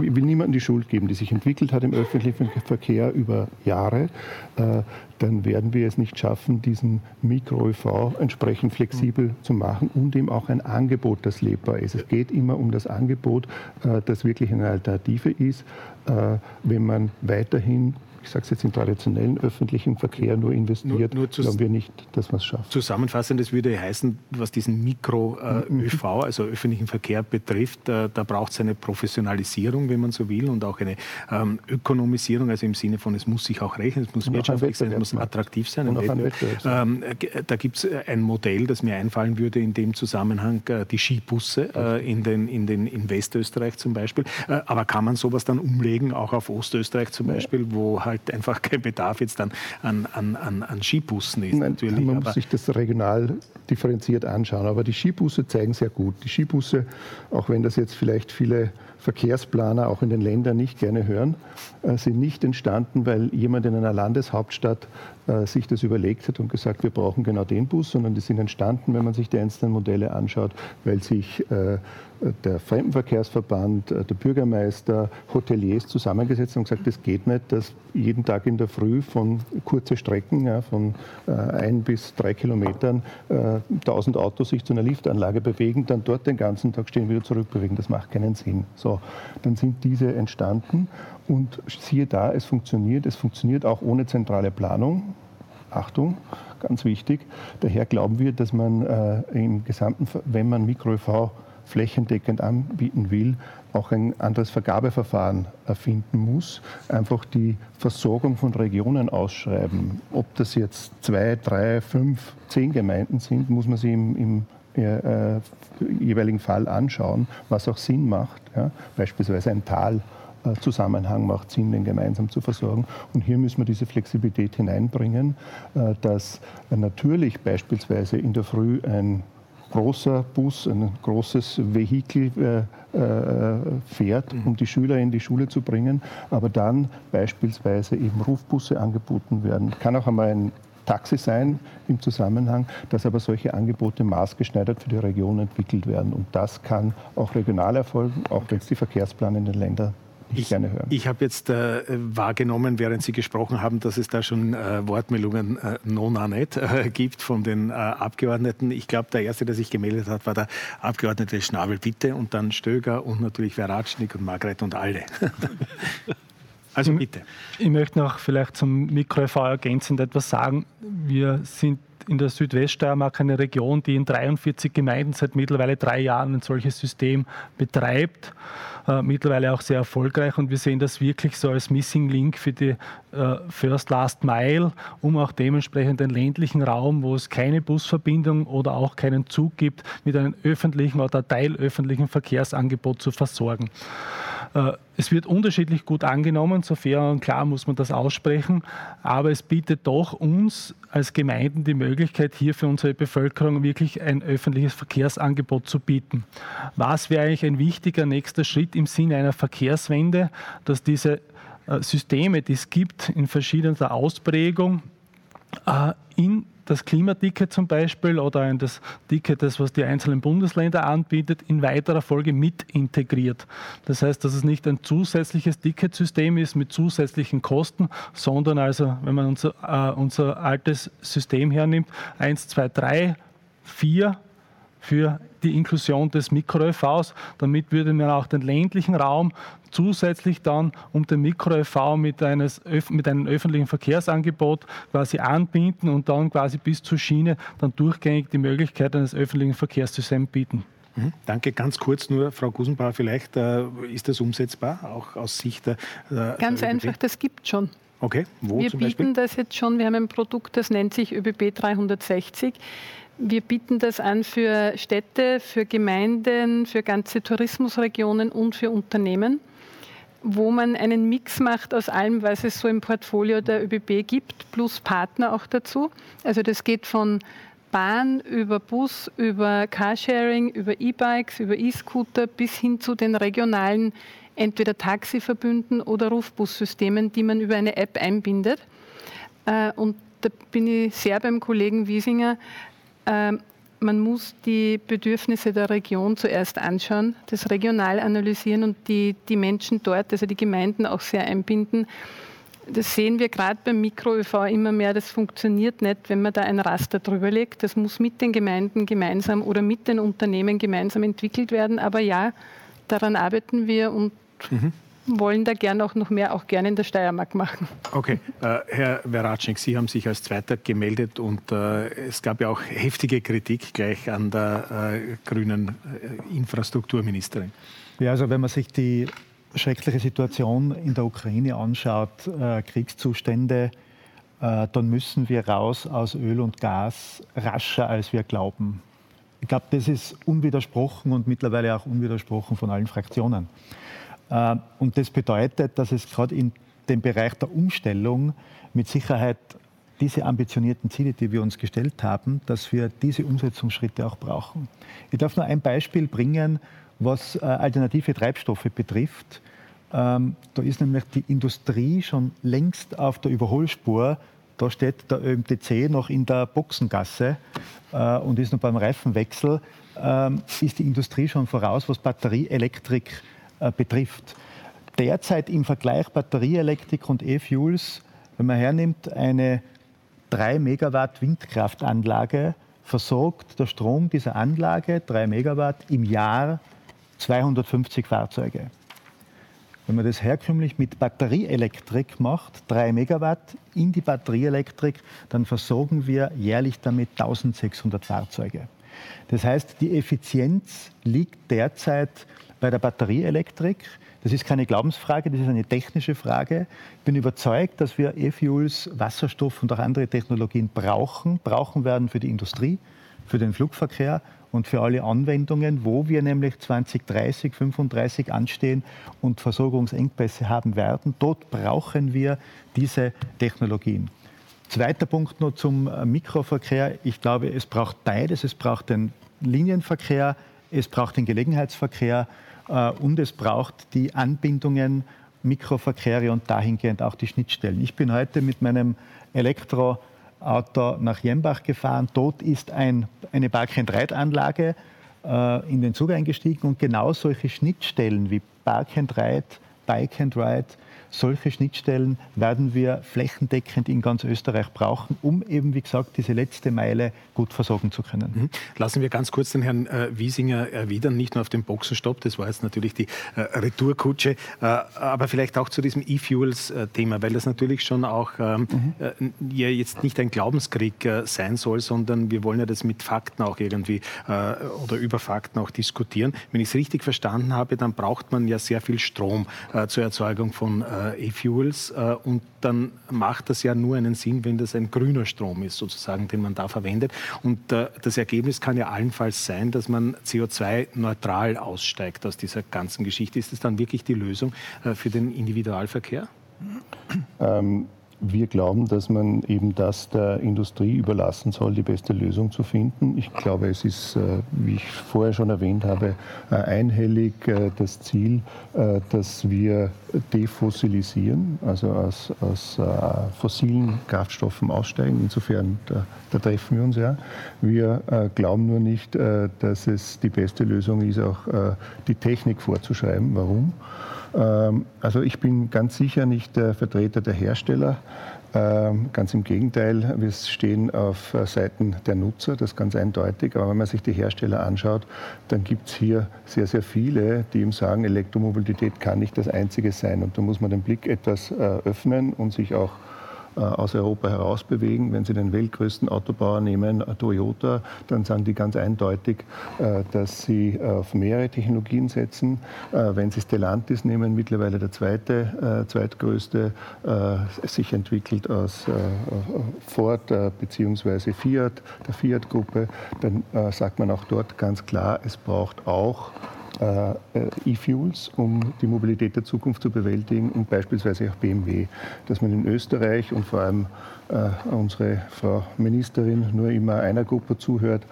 will niemandem die Schuld geben, die sich entwickelt hat im öffentlichen Verkehr über Jahre, äh, dann werden wir es nicht schaffen, diesen Mikro-ÖV entsprechend flexibel zu machen und ihm auch ein Angebot, das lebbar ist. Es geht immer um das Angebot, äh, das wirklich eine Alternative ist, wenn man weiterhin ich sage es jetzt, in traditionellen öffentlichen Verkehr nur investiert, nur, nur glauben wir nicht, dass man es schafft. Zusammenfassend, das würde heißen, was diesen Mikro-ÖV, äh, also öffentlichen Verkehr betrifft, äh, da braucht es eine Professionalisierung, wenn man so will, und auch eine ähm, Ökonomisierung, also im Sinne von, es muss sich auch rechnen, es muss wirtschaftlich sein, es muss attraktiv sein. Ähm, da gibt es ein Modell, das mir einfallen würde in dem Zusammenhang, äh, die Skibusse äh, in, den, in, den, in Westösterreich zum Beispiel. Äh, aber kann man sowas dann umlegen, auch auf Ostösterreich zum Beispiel, wo halt einfach kein Bedarf jetzt dann an, an, an, an Skibussen ist? Nein, natürlich. Man muss sich das regional differenziert anschauen. Aber die Skibusse zeigen sehr gut. Die Skibusse, auch wenn das jetzt vielleicht viele Verkehrsplaner auch in den Ländern nicht gerne hören, äh, sind nicht entstanden, weil jemand in einer Landeshauptstadt sich das überlegt hat und gesagt, wir brauchen genau den Bus, sondern die sind entstanden, wenn man sich die einzelnen Modelle anschaut, weil sich äh, der Fremdenverkehrsverband, der Bürgermeister, Hoteliers zusammengesetzt haben und gesagt, es geht nicht, dass jeden Tag in der Früh von kurzen Strecken, von äh, ein bis drei Kilometern, äh, 1000 Autos sich zu einer Liftanlage bewegen, dann dort den ganzen Tag stehen, wieder zurückbewegen. Das macht keinen Sinn. So, dann sind diese entstanden und siehe da, es funktioniert. Es funktioniert auch ohne zentrale Planung. Achtung, ganz wichtig. Daher glauben wir, dass man äh, im gesamten, wenn man Mikro-ÖV flächendeckend anbieten will, auch ein anderes Vergabeverfahren erfinden muss. Einfach die Versorgung von Regionen ausschreiben. Ob das jetzt zwei, drei, fünf, zehn Gemeinden sind, muss man sich im, im äh, jeweiligen Fall anschauen, was auch Sinn macht. Ja? Beispielsweise ein Tal. Zusammenhang macht Sinn, den gemeinsam zu versorgen. Und hier müssen wir diese Flexibilität hineinbringen, äh, dass natürlich beispielsweise in der Früh ein großer Bus, ein großes Vehikel äh, äh, fährt, mhm. um die Schüler in die Schule zu bringen, aber dann beispielsweise eben Rufbusse angeboten werden. Kann auch einmal ein Taxi sein im Zusammenhang, dass aber solche Angebote maßgeschneidert für die Region entwickelt werden. Und das kann auch regional erfolgen, auch wenn es die Verkehrspläne in den Ländern ich, gerne hören. Ich habe jetzt äh, wahrgenommen, während Sie gesprochen haben, dass es da schon äh, Wortmeldungen äh, nona nicht äh, gibt von den äh, Abgeordneten. Ich glaube, der erste, der sich gemeldet hat, war der Abgeordnete Schnabel Bitte und dann Stöger und natürlich Veratschnik und Margret und alle. also bitte. Ich, ich möchte noch vielleicht zum Mikro-EV ergänzend etwas sagen. Wir sind in der Südweststeiermark eine Region, die in 43 Gemeinden seit mittlerweile drei Jahren ein solches System betreibt äh, mittlerweile auch sehr erfolgreich und wir sehen das wirklich so als Missing Link für die äh, First Last Mile, um auch dementsprechend den ländlichen Raum, wo es keine Busverbindung oder auch keinen Zug gibt, mit einem öffentlichen oder teilöffentlichen Verkehrsangebot zu versorgen. Äh, es wird unterschiedlich gut angenommen, so fair und klar muss man das aussprechen, aber es bietet doch uns als Gemeinden die Möglichkeit, hier für unsere Bevölkerung wirklich ein öffentliches Verkehrsangebot zu bieten. Was wäre eigentlich ein wichtiger nächster Schritt im Sinne einer Verkehrswende, dass diese äh, Systeme, die es gibt in verschiedener Ausprägung, äh, in das Klimaticket zum Beispiel oder in das Ticket, das was die einzelnen Bundesländer anbietet, in weiterer Folge mit integriert. Das heißt, dass es nicht ein zusätzliches Ticketsystem ist mit zusätzlichen Kosten, sondern also, wenn man unser, äh, unser altes System hernimmt, 1, 2, 3, 4 für die Inklusion des Mikro-ÖVs. Damit würde man auch den ländlichen Raum zusätzlich dann um den Mikro-ÖV mit, mit einem öffentlichen Verkehrsangebot quasi anbinden und dann quasi bis zur Schiene dann durchgängig die Möglichkeit eines öffentlichen Verkehrssystems bieten. Mhm. Danke. Ganz kurz nur, Frau Gusenbauer, vielleicht äh, ist das umsetzbar, auch aus Sicht der. Äh, Ganz der einfach, das gibt schon. Okay, wo Wir bieten Beispiel? das jetzt schon. Wir haben ein Produkt, das nennt sich ÖBB 360. Wir bieten das an für Städte, für Gemeinden, für ganze Tourismusregionen und für Unternehmen, wo man einen Mix macht aus allem, was es so im Portfolio der ÖBB gibt, plus Partner auch dazu. Also das geht von Bahn über Bus, über Carsharing, über E-Bikes, über E-Scooter bis hin zu den regionalen entweder Taxiverbünden oder Rufbussystemen, die man über eine App einbindet. Äh, und da bin ich sehr beim Kollegen Wiesinger. Ähm, man muss die Bedürfnisse der Region zuerst anschauen, das regional analysieren und die, die Menschen dort, also die Gemeinden auch sehr einbinden. Das sehen wir gerade beim Mikro-ÖV immer mehr, das funktioniert nicht, wenn man da ein Raster drüber legt. Das muss mit den Gemeinden gemeinsam oder mit den Unternehmen gemeinsam entwickelt werden. Aber ja, daran arbeiten wir und mhm. Wollen da gerne auch noch mehr, auch gerne in der Steiermark machen. Okay, äh, Herr Veratschnik, Sie haben sich als Zweiter gemeldet und äh, es gab ja auch heftige Kritik gleich an der äh, grünen äh, Infrastrukturministerin. Ja, also wenn man sich die schreckliche Situation in der Ukraine anschaut, äh, Kriegszustände, äh, dann müssen wir raus aus Öl und Gas rascher, als wir glauben. Ich glaube, das ist unwidersprochen und mittlerweile auch unwidersprochen von allen Fraktionen. Äh, und das bedeutet, dass es gerade in dem Bereich der Umstellung mit Sicherheit diese ambitionierten Ziele, die wir uns gestellt haben, dass wir diese Umsetzungsschritte auch brauchen. Ich darf nur ein Beispiel bringen, was äh, alternative Treibstoffe betrifft. Ähm, da ist nämlich die Industrie schon längst auf der Überholspur. Da steht der ÖMTC noch in der Boxengasse äh, und ist noch beim Reifenwechsel. Ähm, ist die Industrie schon voraus, was Batterieelektrik äh, betrifft. Derzeit im Vergleich Batterieelektrik und E-Fuels, wenn man hernimmt, eine 3 Megawatt Windkraftanlage versorgt der Strom dieser Anlage, 3 Megawatt, im Jahr 250 Fahrzeuge. Wenn man das herkömmlich mit Batterieelektrik macht, 3 Megawatt in die Batterieelektrik, dann versorgen wir jährlich damit 1600 Fahrzeuge. Das heißt, die Effizienz liegt derzeit bei der Batterieelektrik. Das ist keine Glaubensfrage, das ist eine technische Frage. Ich bin überzeugt, dass wir E-Fuels, Wasserstoff und auch andere Technologien brauchen, brauchen werden für die Industrie, für den Flugverkehr und für alle Anwendungen, wo wir nämlich 2030, 35 anstehen und Versorgungsengpässe haben werden. Dort brauchen wir diese Technologien. Zweiter Punkt noch zum äh, Mikroverkehr. Ich glaube, es braucht beides. Es braucht den Linienverkehr, es braucht den Gelegenheitsverkehr äh, und es braucht die Anbindungen, Mikroverkehre und dahingehend auch die Schnittstellen. Ich bin heute mit meinem Elektro Auto nach Jembach gefahren. Dort ist ein, eine Park-and-Ride-Anlage äh, in den Zug eingestiegen und genau solche Schnittstellen wie Park-and-Ride, Bike-and-Ride solche Schnittstellen werden wir flächendeckend in ganz Österreich brauchen, um eben, wie gesagt, diese letzte Meile gut versorgen zu können. Mhm. Lassen wir ganz kurz den Herrn äh, Wiesinger erwidern, nicht nur auf den Boxenstopp, das war jetzt natürlich die äh, Retourkutsche, äh, aber vielleicht auch zu diesem E-Fuels-Thema, weil das natürlich schon auch ähm, mhm. Jetzt nicht ein Glaubenskrieg sein soll, sondern wir wollen ja das mit Fakten auch irgendwie oder über Fakten auch diskutieren. Wenn ich es richtig verstanden habe, dann braucht man ja sehr viel Strom zur Erzeugung von äh, E-Fuels äh, und dann macht das ja nur einen Sinn, wenn das ein grüner Strom ist, sozusagen, den man da verwendet. Und äh, das Ergebnis kann ja allenfalls sein, dass man CO2-neutral aussteigt aus dieser ganzen Geschichte. Ist das dann wirklich die Lösung für den Individualverkehr? Ähm, wir glauben, dass man eben das der Industrie überlassen soll, die beste Lösung zu finden. Ich glaube, es ist, äh, wie ich vorher schon erwähnt habe, äh, einhellig äh, das Ziel, dass wir defossilisieren, also aus, aus fossilen Kraftstoffen aussteigen. Insofern, da, da, treffen wir uns ja. Wir glauben nur nicht, dass es die beste Lösung ist, auch die Technik vorzuschreiben. Warum? Ähm, also ich bin ganz sicher nicht der Vertreter der Hersteller. Ähm, ganz im Gegenteil, wir stehen auf Seiten der Nutzer, das ist ganz eindeutig. Aber wenn man sich die Hersteller anschaut, dann gibt es hier sehr, sehr viele, die ihm sagen, Elektromobilität kann nicht das Einzige sein. Und da muss man den Blick etwas äh, öffnen und sich auch äh, aus Europa heraus bewegen. Wenn Sie den weltgrößten Autobauer nehmen, äh, Toyota, dann sagen die ganz eindeutig, äh, dass sie auf mehrere Technologien setzen. Wenn Sie Stellantis nehmen, mittlerweile der zweite, zweitgrößte, sich entwickelt aus Ford bzw. Fiat, der Fiat-Gruppe, dann sagt man auch dort ganz klar, es braucht auch äh, E-Fuels, um die Mobilität der Zukunft zu bewältigen und beispielsweise auch BMW. Dass man in Österreich und vor allem äh, unsere Frau Ministerin nur immer einer Gruppe zuhört,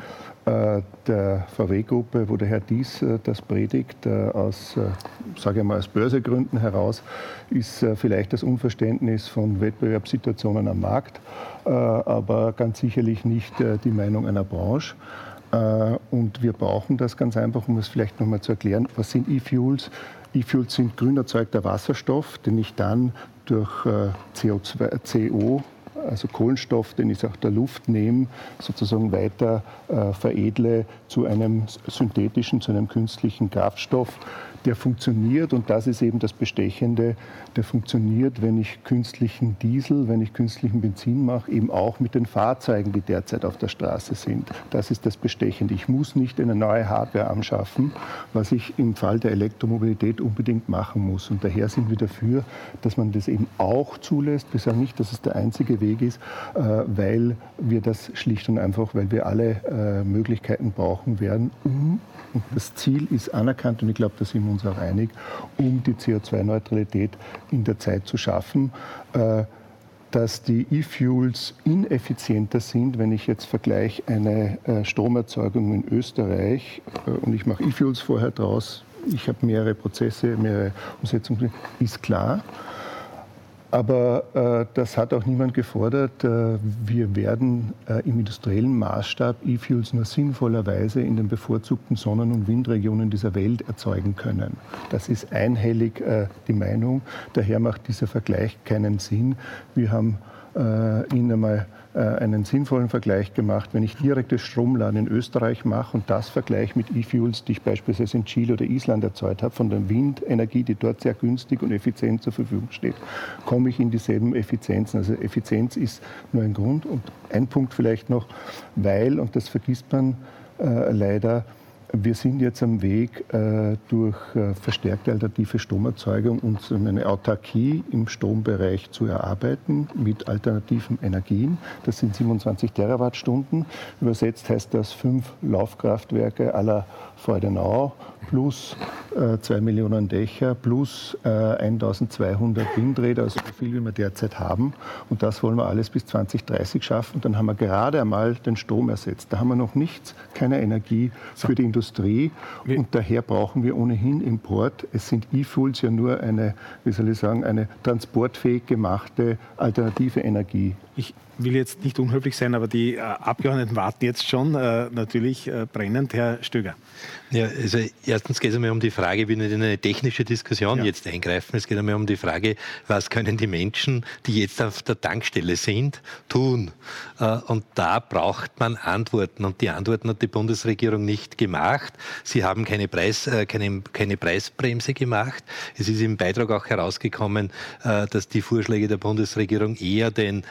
äh, der VW-Gruppe, wo der Herr Dies das predigt, aus, sage ich mal, aus Börsegründen heraus, ist vielleicht das Unverständnis von Wettbewerbssituationen am Markt, aber ganz sicherlich nicht die Meinung einer Branche. Äh, und wir brauchen das ganz einfach, um es vielleicht nochmal zu erklären. Was sind E-Fuels? E-Fuels sind grün erzeugter Wasserstoff, den ich dann durch äh, CO2, CO also Kohlenstoff, den ich aus der Luft nehme, sozusagen weiter äh, veredle zu einem synthetischen, zu einem künstlichen Kraftstoff, der funktioniert und das ist eben das Bestechende, der funktioniert, wenn ich künstlichen Diesel, wenn ich künstlichen Benzin mache, eben auch mit den Fahrzeugen, die derzeit auf der Straße sind. Das ist das Bestechende. Ich muss nicht eine neue Hardware anschaffen, was ich im Fall der Elektromobilität unbedingt machen muss. Und daher sind wir dafür, dass man das eben auch zulässt. Wir sagen nicht, dass es der einzige Weg ist, äh, weil wir das schlicht und einfach, weil wir alle äh, Möglichkeiten brauchen werden, um und das Ziel ist anerkannt und ich glaube, da sind wir uns auch einig, um die CO2-Neutralität in der Zeit zu schaffen. Äh, dass die E-Fuels ineffizienter sind, wenn ich jetzt vergleiche eine äh, Stromerzeugung in Österreich äh, und ich mache E-Fuels vorher draus, ich habe mehrere Prozesse, mehrere Umsetzungen, ist klar. Aber äh, das hat auch niemand gefordert. Äh, wir werden äh, im industriellen Maßstab E-Fuels nur sinnvollerweise in den bevorzugten Sonnen- und Windregionen dieser Welt erzeugen können. Das ist einhellig äh, die Meinung. Daher macht dieser Vergleich keinen Sinn. Wir haben äh, ihn einmal einen sinnvollen Vergleich gemacht. Wenn ich direktes Stromladen in Österreich mache und das vergleiche mit E-Fuels, die ich beispielsweise in Chile oder Island erzeugt habe, von der Windenergie, die dort sehr günstig und effizient zur Verfügung steht, komme ich in dieselben Effizienzen. Also Effizienz ist nur ein Grund. Und ein Punkt vielleicht noch, weil, und das vergisst man äh, leider, wir sind jetzt am Weg, äh, durch äh, verstärkte alternative Stromerzeugung uns eine Autarkie im Strombereich zu erarbeiten mit alternativen Energien. Das sind 27 Terawattstunden. Übersetzt heißt das fünf Laufkraftwerke aller Freudenau plus äh, zwei Millionen Dächer plus äh, 1200 Windräder, also so viel wie wir derzeit haben. Und das wollen wir alles bis 2030 schaffen. Und dann haben wir gerade einmal den Strom ersetzt. Da haben wir noch nichts, keine Energie für die Industrie. Und daher brauchen wir ohnehin Import. Es sind E-Fuels ja nur eine, wie soll ich sagen, eine transportfähig gemachte alternative Energie. Ich will jetzt nicht unhöflich sein, aber die äh, Abgeordneten warten jetzt schon äh, natürlich äh, brennend. Herr Stöger. Ja, also erstens geht es einmal um die Frage, will nicht in eine technische Diskussion ja. jetzt eingreifen, es geht einmal um die Frage, was können die Menschen, die jetzt auf der Tankstelle sind, tun? Äh, und da braucht man Antworten und die Antworten hat die Bundesregierung nicht gemacht. Sie haben keine, Preis, äh, keine, keine Preisbremse gemacht. Es ist im Beitrag auch herausgekommen, dass die Vorschläge der Bundesregierung eher den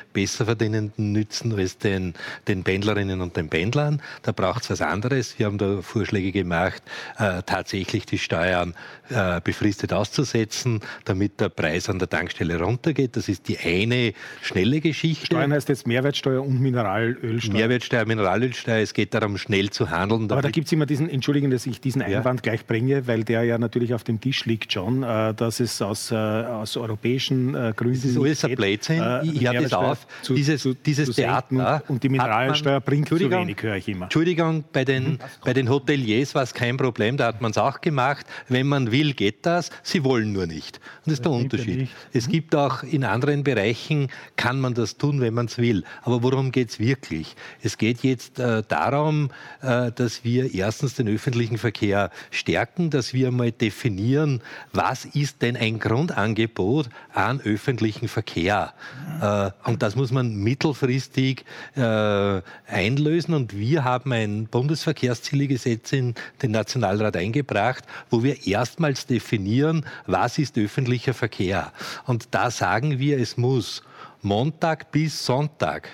Besserverdienenden nützen als den, den Pendlerinnen und den Pendlern. Da braucht es was anderes. Wir haben da Vorschläge gemacht, äh, tatsächlich die Steuern äh, befristet auszusetzen, damit der Preis an der Tankstelle runtergeht. Das ist die eine schnelle Geschichte. Steuern heißt jetzt Mehrwertsteuer und Mineralölsteuer. Mehrwertsteuer, Mineralölsteuer. Es geht darum, schnell zu handeln. Aber da gibt es immer diesen, entschuldigen, dass ich diesen Einwand ja. gleich bringe, weil der ja natürlich auf dem Tisch liegt schon, äh, dass es aus, äh, aus europäischen äh, Gründen. Das ist alles ein Blödsinn. Äh, ich höre das auf. Dieses zu, dieses zu Theater. Und die Mineralölsteuer bringt zu wenig, höre ich immer. Entschuldigung, bei den, mhm. bei den Hoteliers war es kein Problem, da hat man es auch gemacht. Wenn man will, geht das. Sie wollen nur nicht. Und das ist der Unterschied. Es gibt auch in anderen Bereichen, kann man das tun, wenn man es will. Aber worum geht es wirklich? Es geht jetzt äh, darum, äh, dass wir erstens den öffentlichen Verkehr stärken, dass wir mal definieren, was ist denn ein Grundangebot an öffentlichen Verkehr. Äh, und das muss man mittelfristig äh, einlösen. Und wir haben ein Bundesverkehrszielgesetz in den Nationalrat eingebracht, wo wir erstmals definieren, was ist öffentlicher Verkehr. Und da sagen wir, es muss Montag bis Sonntag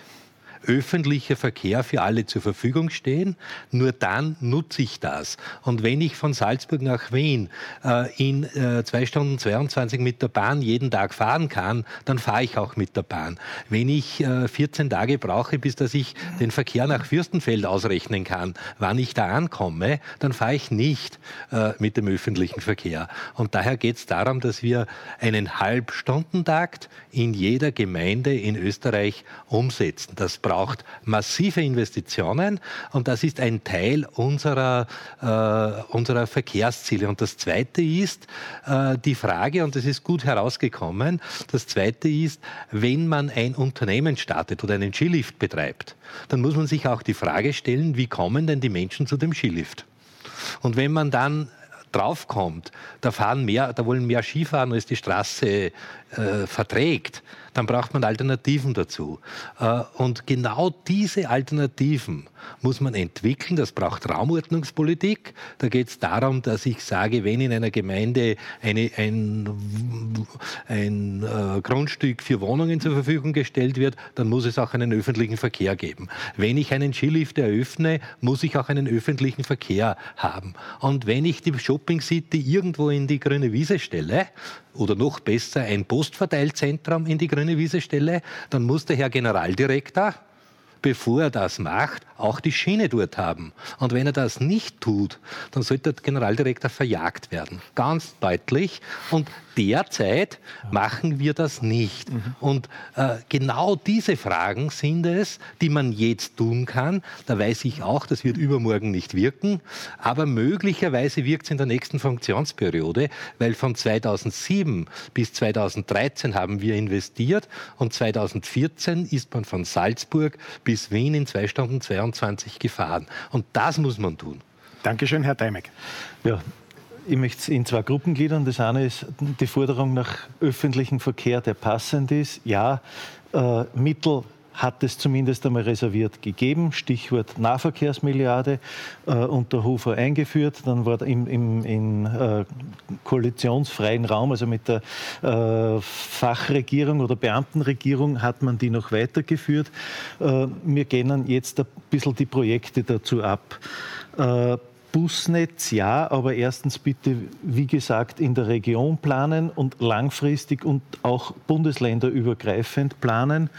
öffentlicher Verkehr für alle zur Verfügung stehen. Nur dann nutze ich das. Und wenn ich von Salzburg nach Wien äh, in äh, Stunden 22 mit der Bahn jeden Tag fahren kann, dann fahre ich auch mit der Bahn. Wenn ich äh, 14 Tage brauche, bis dass ich den Verkehr nach Fürstenfeld ausrechnen kann, wann ich da ankomme, dann fahre ich nicht äh, mit dem öffentlichen Verkehr. Und daher geht es darum, dass wir einen Halbstundentakt in jeder Gemeinde in Österreich umsetzen. Das braucht massive Investitionen und das ist ein Teil unserer, äh, unserer Verkehrsziele. Und das Zweite ist äh, die Frage, und das ist gut herausgekommen, das Zweite ist, wenn man ein Unternehmen startet oder einen Skilift betreibt, dann muss man sich auch die Frage stellen, wie kommen denn die Menschen zu dem Skilift? Und wenn man dann draufkommt, da fahren mehr, da wollen mehr Skifahren, als die Straße äh, verträgt, dann braucht man Alternativen dazu. Äh, und genau diese Alternativen muss man entwickeln. Das braucht Raumordnungspolitik. Da geht es darum, dass ich sage, wenn in einer Gemeinde eine, ein, ein äh, Grundstück für Wohnungen zur Verfügung gestellt wird, dann muss es auch einen öffentlichen Verkehr geben. Wenn ich einen Skilift eröffne, muss ich auch einen öffentlichen Verkehr haben. Und wenn ich die Shopping City irgendwo in die grüne Wiese stelle, oder noch besser ein Postverteilzentrum in die grüne Wiese stelle, dann muss der Herr Generaldirektor bevor er das macht, auch die Schiene dort haben. Und wenn er das nicht tut, dann sollte der Generaldirektor verjagt werden. Ganz deutlich. Und derzeit machen wir das nicht. Mhm. Und äh, genau diese Fragen sind es, die man jetzt tun kann. Da weiß ich auch, das wird übermorgen nicht wirken, aber möglicherweise wirkt es in der nächsten Funktionsperiode, weil von 2007 bis 2013 haben wir investiert und 2014 ist man von Salzburg bis Wien in zwei Stunden 22 gefahren. Und das muss man tun. Dankeschön, Herr Deimek. Ja, ich möchte es in zwei Gruppen gliedern. Das eine ist die Forderung nach öffentlichem Verkehr, der passend ist. Ja, äh, Mittel hat es zumindest einmal reserviert gegeben. Stichwort Nahverkehrsmilliarde äh, unter Hofer eingeführt. Dann war im, im in, äh, koalitionsfreien Raum, also mit der äh, Fachregierung oder Beamtenregierung, hat man die noch weitergeführt. Äh, wir gehen jetzt ein bisschen die Projekte dazu ab. Äh, Busnetz ja, aber erstens bitte, wie gesagt, in der Region planen und langfristig und auch bundesländerübergreifend planen.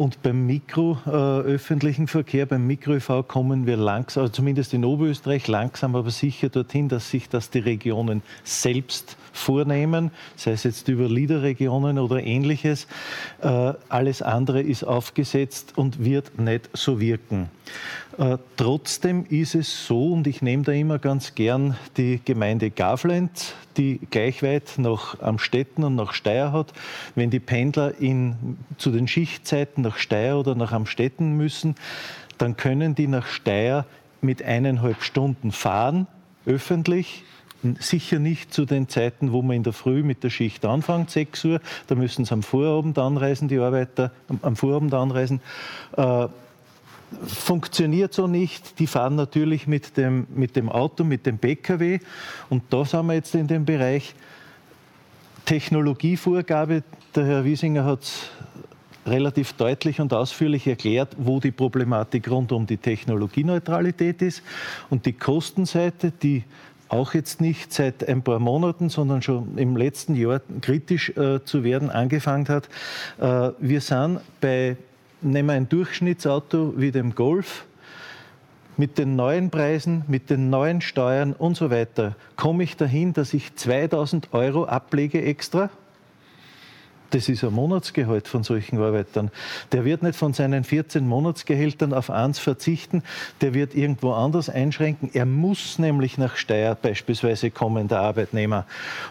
Und beim mikroöffentlichen äh, Verkehr, beim Mikro-ÖV kommen wir langsam, also zumindest in Oberösterreich, langsam aber sicher dorthin, dass sich das die Regionen selbst vornehmen, sei es jetzt über Liederregionen oder ähnliches. Äh, alles andere ist aufgesetzt und wird nicht so wirken. Äh, trotzdem ist es so, und ich nehme da immer ganz gern die Gemeinde Gavlent, die gleich weit nach Amstetten und nach Steyr hat. Wenn die Pendler in, zu den Schichtzeiten nach Steyr oder nach Amstetten müssen, dann können die nach Steyr mit eineinhalb Stunden fahren, öffentlich, Sicher nicht zu den Zeiten, wo man in der Früh mit der Schicht anfängt, 6 Uhr. Da müssen sie am Vorabend anreisen, die Arbeiter am Vorabend anreisen. Funktioniert so nicht. Die fahren natürlich mit dem, mit dem Auto, mit dem Pkw. Und da sind wir jetzt in dem Bereich Technologievorgabe. Der Herr Wiesinger hat es relativ deutlich und ausführlich erklärt, wo die Problematik rund um die Technologieneutralität ist. Und die Kostenseite, die auch jetzt nicht seit ein paar Monaten, sondern schon im letzten Jahr kritisch äh, zu werden angefangen hat. Äh, wir sind bei, nehmen wir ein Durchschnittsauto wie dem Golf, mit den neuen Preisen, mit den neuen Steuern und so weiter, komme ich dahin, dass ich 2000 Euro ablege extra das ist ein Monatsgehalt von solchen Arbeitern. Der wird nicht von seinen 14 Monatsgehältern auf eins verzichten, der wird irgendwo anders einschränken. Er muss nämlich nach Steyr beispielsweise kommen, der Arbeitnehmer.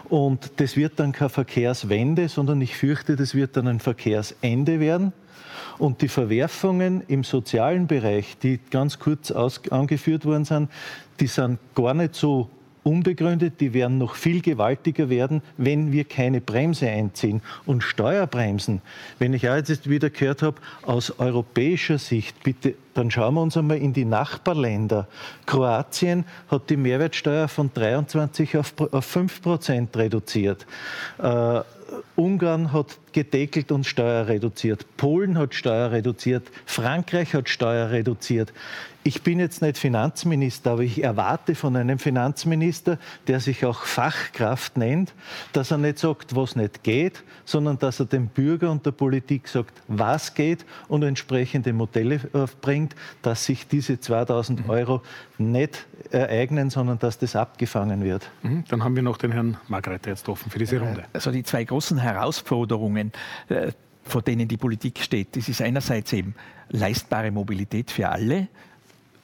Und das wird dann keine Verkehrswende, sondern ich fürchte, das wird dann ein Verkehrsende werden. Und die Verwerfungen im sozialen Bereich, die ganz kurz angeführt worden sind, die sind gar nicht so unbegründet, die werden noch viel gewaltiger werden, wenn wir keine Bremse einziehen. Und Steuerbremsen, wenn ich auch jetzt wieder gehört habe, aus europäischer Sicht, bitte, dann schauen wir uns einmal in die Nachbarländer. Kroatien hat die Mehrwertsteuer von 23 auf, 5 Prozent reduziert. Äh, Ungarn hat gedeckelt und Steuer reduziert. Polen hat Steuer reduziert. Frankreich hat Steuer reduziert. Ich bin jetzt nicht Finanzminister, aber ich erwarte von einem Finanzminister, der sich auch Fachkraft nennt, dass er nicht sagt, was nicht geht, sondern dass er dem Bürger und der Politik sagt, was geht und entsprechende Modelle bringt, dass sich diese 2000 mhm. Euro nicht ereignen, sondern dass das abgefangen wird. Mhm. Dann haben wir noch den Herrn Margrethe jetzt offen für diese Runde. Also die zwei großen Herausforderungen, äh, vor denen die Politik steht, das ist einerseits eben leistbare Mobilität für alle,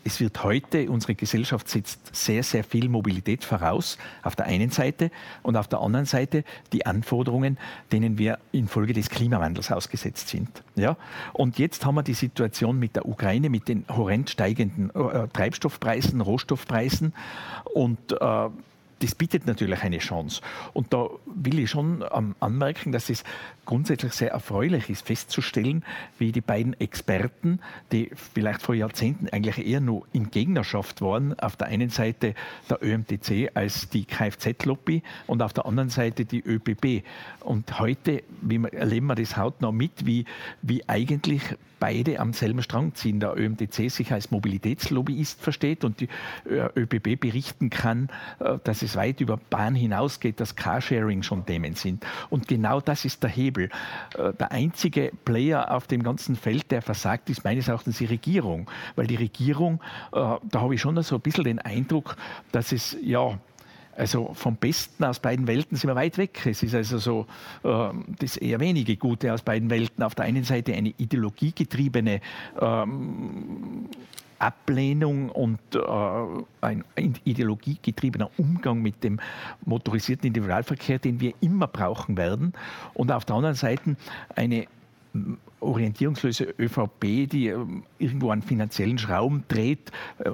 es wird heute, unsere Gesellschaft setzt sehr, sehr viel Mobilität voraus, auf der einen Seite, und auf der anderen Seite die Anforderungen, denen wir infolge des Klimawandels ausgesetzt sind. Ja? Und jetzt haben wir die Situation mit der Ukraine, mit den horrend steigenden äh, Treibstoffpreisen, Rohstoffpreisen und äh, das bietet natürlich eine Chance. Und da will ich schon anmerken, dass es grundsätzlich sehr erfreulich ist, festzustellen, wie die beiden Experten, die vielleicht vor Jahrzehnten eigentlich eher nur in Gegnerschaft waren, auf der einen Seite der ÖMTC als die Kfz-Lobby und auf der anderen Seite die ÖBB. Und heute wie erleben wir das hautnah mit, wie, wie eigentlich beide am selben Strang ziehen. Der ÖMTC sich als Mobilitätslobbyist versteht und die äh, ÖBB berichten kann, äh, dass es weit über Bahn hinausgeht, dass Carsharing schon Themen sind. Und genau das ist der Hebel. Äh, der einzige Player auf dem ganzen Feld, der versagt, ist meines Erachtens die Regierung. Weil die Regierung, da habe ich schon so ein bisschen den Eindruck, dass es ja also vom Besten aus beiden Welten sind wir weit weg. Es ist also so äh, das eher wenige Gute aus beiden Welten. Auf der einen Seite eine ideologiegetriebene ähm, Ablehnung und äh, ein ideologiegetriebener Umgang mit dem motorisierten Individualverkehr, den wir immer brauchen werden. Und auf der anderen Seite eine orientierungslose ÖVP, die ähm, irgendwo an finanziellen Schrauben dreht. Äh,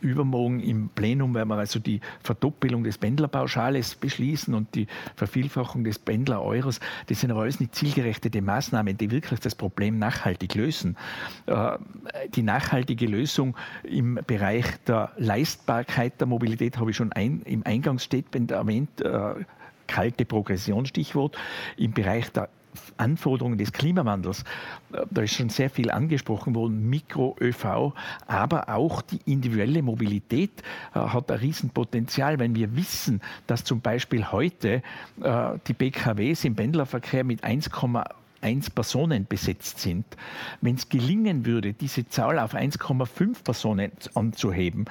übermorgen im Plenum werden wir also die Verdoppelung des Pendlerpauschales beschließen und die Vervielfachung des Pendler-Euros. Das sind aber alles nicht zielgerechte Maßnahmen, die wirklich das Problem nachhaltig lösen. Äh, die nachhaltige Lösung im Bereich der Leistbarkeit der Mobilität habe ich schon im Eingangsstatement erwähnt äh, kalte Progression Stichwort. Im Bereich der Anforderungen des Klimawandels. Da ist schon sehr viel angesprochen worden, Mikro-ÖV, aber auch die individuelle Mobilität äh, hat ein Riesenpotenzial, wenn wir wissen, dass zum Beispiel heute äh, die BKWs im Pendlerverkehr mit 1,5 1 Personen besetzt sind. Wenn es gelingen würde, diese Zahl auf 1,5 Personen anzuheben,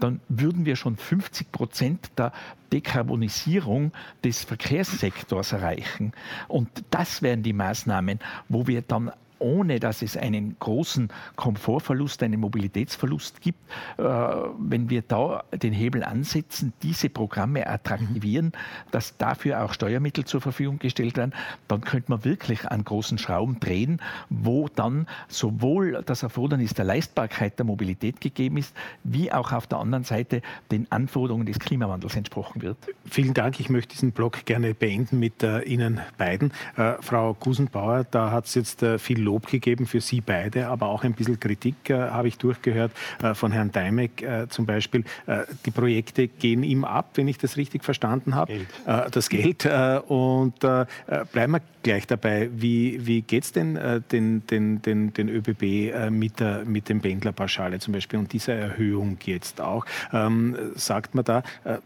dann würden wir schon 50 Prozent der Dekarbonisierung des Verkehrssektors erreichen. Und das wären die Maßnahmen, wo wir dann ohne dass es einen großen Komfortverlust, einen Mobilitätsverlust gibt, äh, wenn wir da den Hebel ansetzen, diese Programme attraktivieren, dass dafür auch Steuermittel zur Verfügung gestellt werden, dann könnte man wirklich an großen Schrauben drehen, wo dann sowohl das Erfordernis der Leistbarkeit der Mobilität gegeben ist, wie auch auf der anderen Seite den Anforderungen des Klimawandels entsprochen wird. Vielen Dank. Ich möchte diesen Blog gerne beenden mit äh, Ihnen beiden. Äh, Frau Gusenbauer, da hat es jetzt äh, viel Lob gegeben für Sie beide, aber auch ein bisschen Kritik äh, habe ich durchgehört äh, von Herrn Deimek äh, zum Beispiel. Äh, die Projekte gehen ihm ab, wenn ich das richtig verstanden habe. Äh, das Geld. Äh, und bleiben wir gleich dabei. Wie, wie geht es denn den, den, den, den ÖBB mit, der, mit dem Pendlerpauschale zum Beispiel und dieser Erhöhung jetzt auch? Ähm, sagt man da,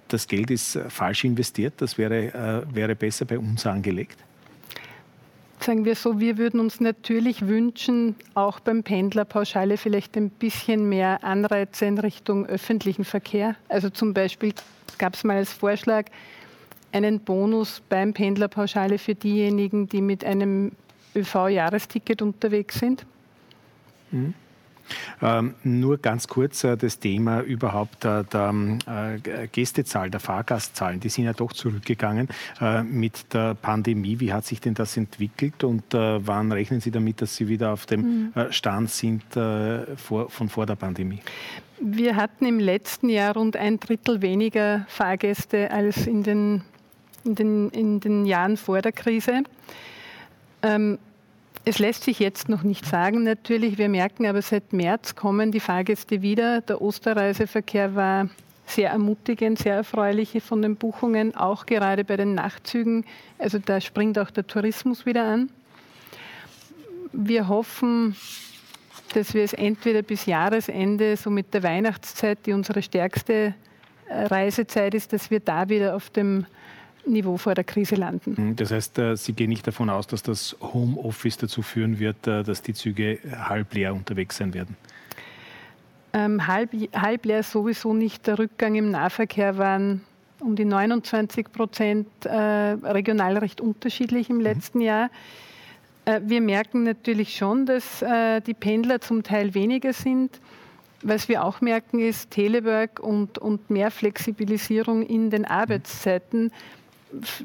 das Geld ist falsch investiert, das wäre, wäre besser bei uns angelegt? Sagen wir so, wir würden uns natürlich wünschen, auch beim Pendlerpauschale vielleicht ein bisschen mehr Anreize in Richtung öffentlichen Verkehr. Also zum Beispiel gab es mal als Vorschlag einen Bonus beim Pendlerpauschale für diejenigen, die mit einem ÖV-Jahresticket unterwegs sind. Mhm. Ähm, nur ganz kurz äh, das Thema überhaupt äh, der äh, Gästezahl, der Fahrgastzahlen. Die sind ja doch zurückgegangen äh, mit der Pandemie. Wie hat sich denn das entwickelt und äh, wann rechnen Sie damit, dass Sie wieder auf dem mhm. Äh, Stand sind vor, von vor der Pandemie? Wir hatten im letzten Jahr rund ein Drittel weniger Fahrgäste als in den, in den, in den Jahren vor der Krise. Ähm, es lässt sich jetzt noch nicht sagen, natürlich. Wir merken aber, seit März kommen die Fahrgäste wieder. Der Osterreiseverkehr war sehr ermutigend, sehr erfreulich von den Buchungen, auch gerade bei den Nachtzügen. Also da springt auch der Tourismus wieder an. Wir hoffen, dass wir es entweder bis Jahresende, so mit der Weihnachtszeit, die unsere stärkste äh, Reisezeit ist, dass wir da wieder auf dem Niveau vor der Krise landen. Hm, das heißt, äh, Sie gehen nicht davon aus, dass das Homeoffice dazu führen wird, äh, dass die Züge halb leer unterwegs sein werden? Ähm, halb, halb leer sowieso nicht. Der Rückgang im Nahverkehr waren um die 29 Prozent äh, regional recht unterschiedlich im mhm. letzten mhm. Jahr. Äh, wir merken natürlich schon, dass äh, die Pendler zum Teil weniger sind. Was wir auch merken, ist Telework und, und mehr Flexibilisierung in den Arbeitszeiten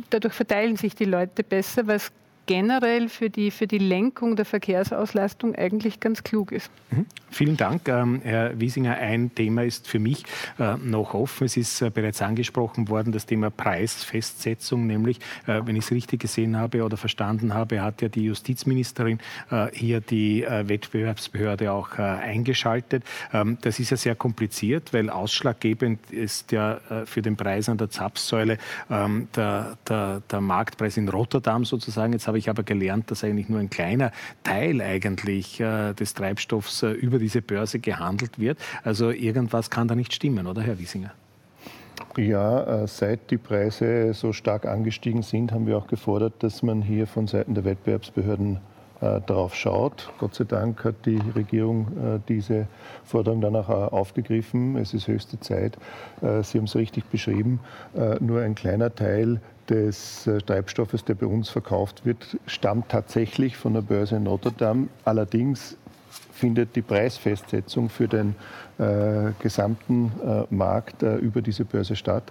dadurch verteilen sich die Leute besser, was generell für die, für die Lenkung der Verkehrsauslastung eigentlich ganz klug ist. Mhm. Vielen Dank, ähm, Herr Wiesinger. Ein Thema ist für mich äh, noch offen. Es ist äh, bereits angesprochen worden, das Thema Preisfestsetzung, nämlich, äh, wenn ich es richtig gesehen habe oder verstanden habe, hat ja die Justizministerin äh, hier die äh, Wettbewerbsbehörde auch äh, eingeschaltet. Ähm, das ist ja sehr kompliziert, weil ausschlaggebend ist ja für den Preis an der Zapfsäule ähm, der, der, der Marktpreis in Rotterdam sozusagen. Jetzt habe ich aber gelernt, dass eigentlich nur ein kleiner Teil eigentlich des Treibstoffs über diese Börse gehandelt wird. Also irgendwas kann da nicht stimmen, oder Herr Wiesinger? Ja, seit die Preise so stark angestiegen sind, haben wir auch gefordert, dass man hier von Seiten der Wettbewerbsbehörden äh, darauf schaut. Gott sei Dank hat die Regierung äh, diese Forderung äh, aufgegriffen. Es ist höchste Zeit. Sie haben es richtig beschrieben. Nur ein kleiner Teil des Treibstoffes, der bei uns verkauft wird, stammt tatsächlich von der Börse in Rotterdam. Allerdings findet die Preisfestsetzung für den äh, gesamten äh, Markt äh, über diese Börse statt.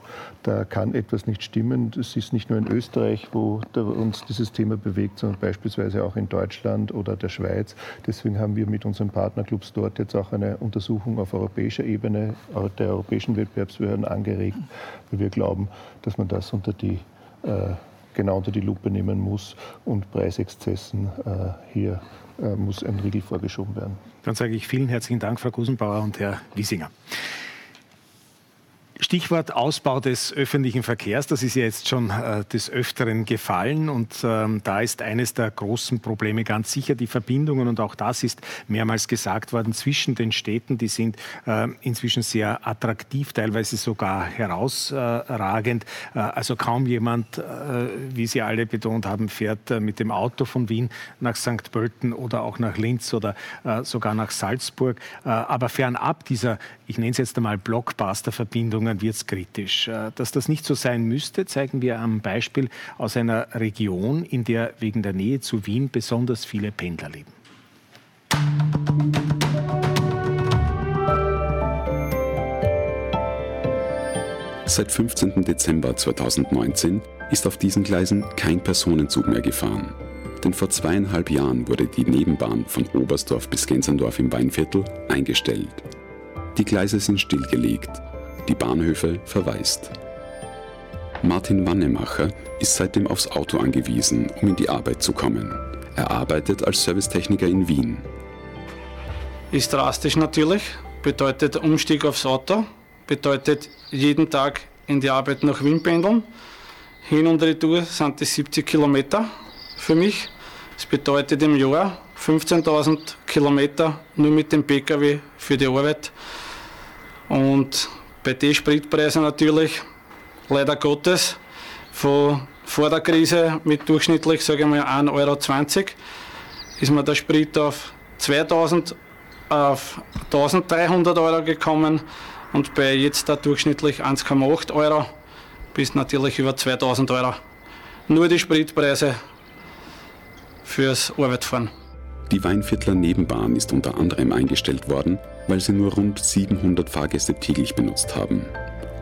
Da kann etwas nicht stimmen. Das ist nicht nur in Österreich, wo uns dieses Thema bewegt, sondern beispielsweise auch in Deutschland oder der Schweiz. Deswegen haben wir mit unseren Partnerclubs dort jetzt auch eine Untersuchung auf europäischer Ebene der europäischen Wettbewerbsbehörden angeregt, weil wir glauben, dass man das unter die äh, genau unter die Lupe nehmen muss und Preisexzessen äh, hier äh, muss ein Riegel vorgeschoben werden. Dann sage ich vielen herzlichen Dank, Frau Gusenbauer und Herr Wiesinger. Stichwort Ausbau des öffentlichen Verkehrs, das ist ja jetzt schon äh, des Öfteren gefallen und ähm, da ist eines der großen Probleme ganz sicher die Verbindungen und auch das ist mehrmals gesagt worden zwischen den Städten, die sind äh, inzwischen sehr attraktiv, teilweise sogar herausragend. Äh, also kaum jemand, äh, wie Sie alle betont haben, fährt äh, mit dem Auto von Wien nach St. Pölten oder auch nach Linz oder äh, sogar nach Salzburg. aber fernab dieser, ich nenne es jetzt einmal Blockbuster-Verbindung, Entwicklungen wird es kritisch. Äh, dass das nicht so sein müsste, zeigen wir am Beispiel aus einer Region, in der wegen der Nähe zu Wien besonders viele Pendler leben. Seit 15. Dezember 2019 ist auf diesen Gleisen kein Personenzug mehr gefahren. Denn vor zweieinhalb Jahren wurde die Nebenbahn von Oberstdorf bis Gensendorf im Weinviertel eingestellt. Die Gleise sind stillgelegt die Bahnhöfe verwaist. Martin Wannemacher ist seitdem aufs Auto angewiesen, um in die Arbeit zu kommen. Er arbeitet als Servicetechniker in Wien. Ist drastisch natürlich, bedeutet Umstieg aufs Auto, bedeutet jeden Tag in die Arbeit nach Wien pendeln. Hin und retour sind das 70 Kilometer für mich. Das bedeutet im Jahr 15.000 Kilometer nur mit dem Pkw für die Arbeit. Und bei den Spritpreisen natürlich, leider Gottes, von vor der Krise mit durchschnittlich, sage ich mal, 1,20 Euro, ist mir der Sprit auf 2000, auf 1300 Euro gekommen und bei jetzt da durchschnittlich 1,8 Euro bis natürlich über 2000 Euro. Nur die Spritpreise fürs Arbeitfahren. Die Weinviertler Nebenbahn ist unter anderem eingestellt worden, weil sie nur rund 700 Fahrgäste täglich benutzt haben.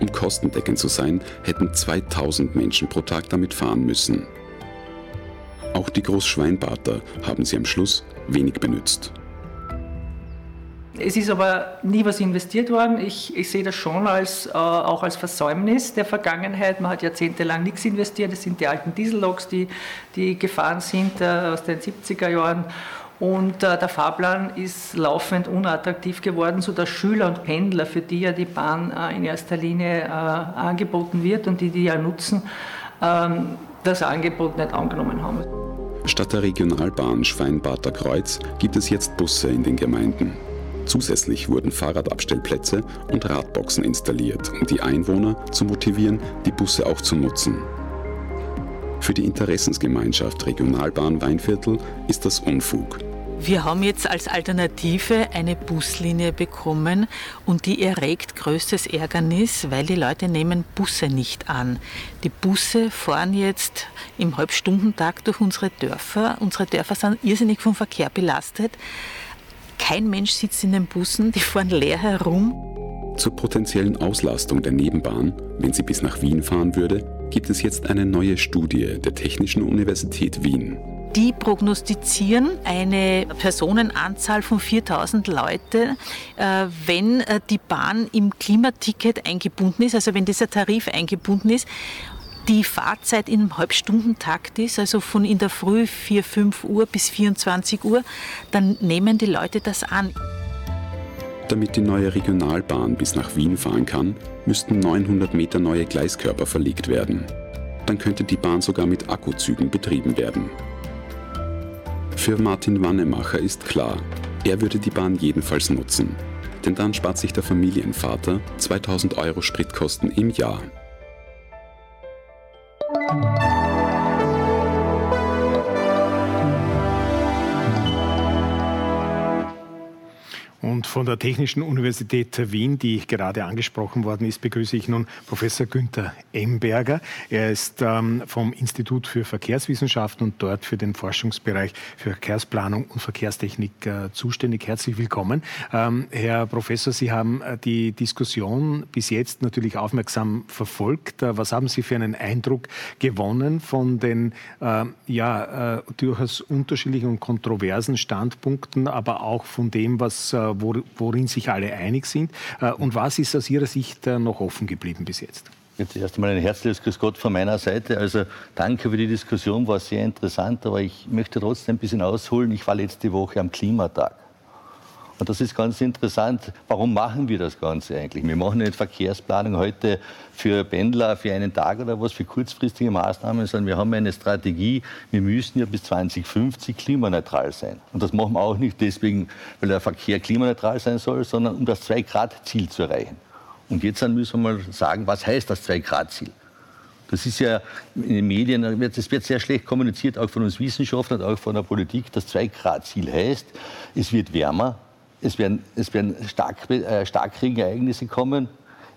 Um kostendeckend zu sein, hätten 2000 Menschen pro Tag damit fahren müssen. Auch die Großschweinbater haben sie am Schluss wenig benutzt. Es ist aber nie was investiert worden. Ich, ich sehe das schon als, äh, auch als Versäumnis der Vergangenheit. Man hat jahrzehntelang nichts investiert. Das sind die alten Dieselloks, die, die gefahren sind äh, aus den 70er Jahren. Und äh, der Fahrplan ist laufend unattraktiv geworden, sodass Schüler und Pendler, für die ja die Bahn äh, in erster Linie äh, angeboten wird und die die ja nutzen, ähm, das Angebot nicht angenommen haben. Statt der Regionalbahn Schweinbader Kreuz gibt es jetzt Busse in den Gemeinden. Zusätzlich wurden Fahrradabstellplätze und Radboxen installiert, um die Einwohner zu motivieren, die Busse auch zu nutzen. Für die Interessensgemeinschaft Regionalbahn Weinviertel ist das Unfug. Wir haben jetzt als Alternative eine Buslinie bekommen und die erregt größtes Ärgernis, weil die Leute nehmen Busse nicht an. Die Busse fahren jetzt im Halbstundentag durch unsere Dörfer. Unsere Dörfer sind irrsinnig vom Verkehr belastet. Kein Mensch sitzt in den Bussen, die fahren leer herum. Zur potenziellen Auslastung der Nebenbahn, wenn sie bis nach Wien fahren würde, gibt es jetzt eine neue Studie der Technischen Universität Wien. Die prognostizieren eine Personenanzahl von 4000 Leute, äh, wenn äh, die Bahn im Klimaticket eingebunden ist, also wenn dieser Tarif eingebunden ist die Fahrzeit im Halbstundentakt ist, also von in der Früh 4, 5 Uhr bis 24 Uhr, dann nehmen die Leute das an. Damit die neue Regionalbahn bis nach Wien fahren kann, müssten 900 Meter neue Gleiskörper verlegt werden. Dann könnte die Bahn sogar mit Akkuzügen betrieben werden. Für Martin Wannemacher ist klar, er würde die Bahn jedenfalls nutzen. Denn dann spart sich der Familienvater 2000 Euro Spritkosten im Jahr. Und von der Technischen Universität Wien, die gerade angesprochen worden ist, begrüße ich nun Professor Günther Emberger. Er ist ähm, vom Institut für Verkehrswissenschaften und dort für den Forschungsbereich für Verkehrsplanung und Verkehrstechnik äh, zuständig. Herzlich willkommen. Ähm, Herr Professor, Sie haben äh, die Diskussion bis jetzt natürlich aufmerksam verfolgt. Äh, was haben Sie für einen Eindruck gewonnen von den äh, ja, durchaus unterschiedlichen und kontroversen Standpunkten, aber auch von dem, was äh, worin sich alle einig sind. Äh, und was ist aus Ihrer Sicht äh, noch offen geblieben bis jetzt? Jetzt erst einmal ein herzliches Grüß Gott von meiner Seite. Also danke für die Diskussion, war sehr interessant, aber ich möchte trotzdem ein bisschen ausholen. Ich war letzte Woche am Klimatag. Und das ist ganz interessant. Warum machen wir das Ganze eigentlich? Wir machen nicht Verkehrsplanung heute für Pendler für einen Tag oder was, für kurzfristige Maßnahmen, sondern wir haben eine Strategie. Wir müssen ja bis 2050 klimaneutral sein. Und das machen wir auch nicht deswegen, weil der Verkehr klimaneutral sein soll, sondern um das 2-Grad-Ziel zu erreichen. Und jetzt müssen wir mal sagen, was heißt das 2-Grad-Ziel? Das ist ja in den Medien, das wird sehr schlecht kommuniziert, auch von uns Wissenschaftlern, auch von der Politik. Das 2-Grad-Ziel heißt, es wird wärmer, es werden, es werden Stark, äh, Starkregenereignisse kommen,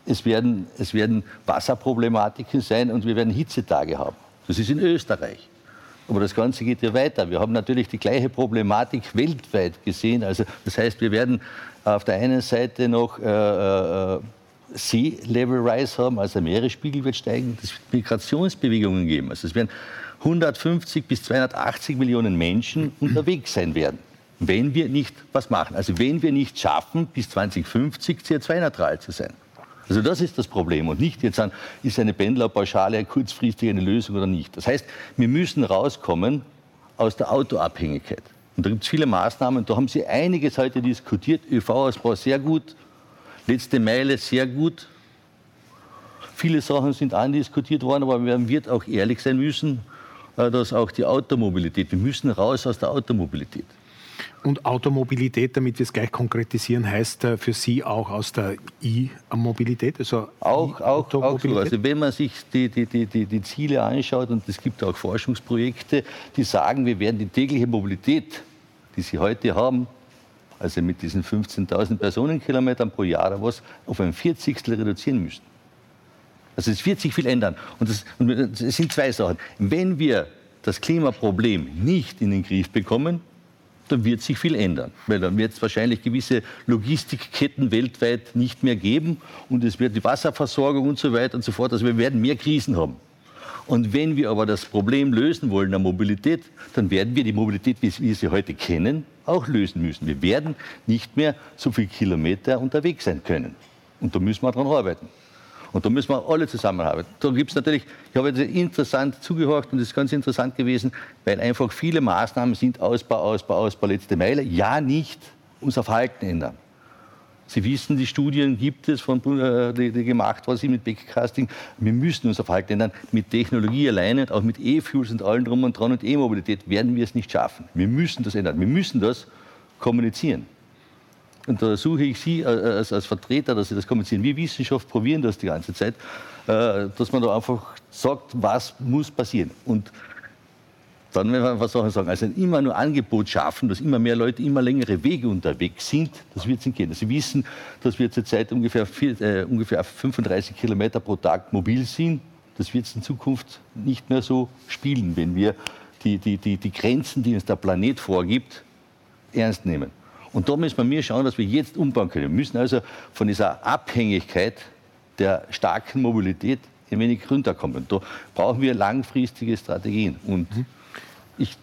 es werden, es werden Wasserproblematiken sein und wir werden Hitzetage haben. Das ist in Österreich. Aber das Ganze geht ja weiter. Wir haben natürlich die gleiche Problematik weltweit gesehen. Also das heißt, wir werden auf der einen Seite noch äh, äh, Sea Level Rise haben, also der Meeresspiegel wird steigen. Es wird Migrationsbewegungen geben. Also es werden 150 bis 280 Millionen Menschen unterwegs sein werden wenn wir nicht was machen. Also wenn wir nicht schaffen, bis 2050 CO2-neutral zu sein. Also das ist das Problem und nicht jetzt an, ist eine Pendlerpauschale kurzfristig eine Lösung oder nicht. Das heißt, wir müssen rauskommen aus der Autoabhängigkeit. Und da gibt es viele Maßnahmen, da haben Sie einiges heute diskutiert. ÖV-Ausbau sehr gut, letzte Meile sehr gut. Viele Sachen sind andiskutiert worden, aber man wird auch ehrlich sein müssen, äh, dass auch die Automobilität, wir müssen raus aus der Automobilität. Und Automobilität, damit wir es gleich konkretisieren, heißt äh, für Sie auch aus der E-Mobilität? Also auch, auch, auch so. Also wenn man sich die, die, die, die Ziele anschaut, und es gibt auch Forschungsprojekte, die sagen, wir werden die tägliche Mobilität, die Sie heute haben, also mit diesen 15.000 Personenkilometern pro Jahr oder was, auf ein Vierzigstel reduzieren müssen. Also es wird sich viel ändern. Und das, und das sind zwei Sachen. Wenn wir das Klimaproblem nicht in den Griff bekommen, dann wird sich viel ändern. Weil dann wird es wahrscheinlich gewisse Logistikketten weltweit nicht mehr geben und es wird die Wasserversorgung und so weiter und so fort. Also wir werden mehr Krisen haben. Und wenn wir aber das Problem lösen wollen der Mobilität, dann werden wir die Mobilität, wie wir sie heute kennen, auch lösen müssen. Wir werden nicht mehr so viele Kilometer unterwegs sein können. Und da müssen wir daran arbeiten. Und da müssen wir alle zusammenarbeiten. Da gibt es natürlich, ich habe jetzt interessant zugehört und es ist ganz interessant gewesen, weil einfach viele Maßnahmen sind Ausbau, Ausbau, Ausbau, letzte Meile. Ja, nicht unser Verhalten ändern. Sie wissen, die Studien gibt es, von, äh, die, die gemacht worden sind mit Backcasting. Wir müssen unser Verhalten ändern. Mit Technologie alleine, auch mit E-Fuels und allem drum und dran und E-Mobilität werden wir es nicht schaffen. Wir müssen das ändern. Wir müssen das kommunizieren. Und da suche ich Sie äh, als, als Vertreter, dass Sie das kommunizieren. Wir Wissenschaft probieren das die ganze Zeit, äh, dass man da einfach sagt, was muss passieren. Und dann, wenn wir Sachen sagen, also immer nur Angebot schaffen, dass immer mehr Leute immer längere Wege unterwegs sind, das wird es nicht gehen. Sie wissen, dass wir zurzeit ungefähr, vier, äh, ungefähr 35 Kilometer pro Tag mobil sind. Das wird es in Zukunft nicht mehr so spielen, wenn wir die, die, die, die Grenzen, die uns der Planet vorgibt, ernst nehmen. Und da müssen wir mir schauen, dass wir jetzt umbauen können. Wir müssen also von dieser Abhängigkeit der starken Mobilität ein wenig runterkommen. Da brauchen wir langfristige Strategien. Und ich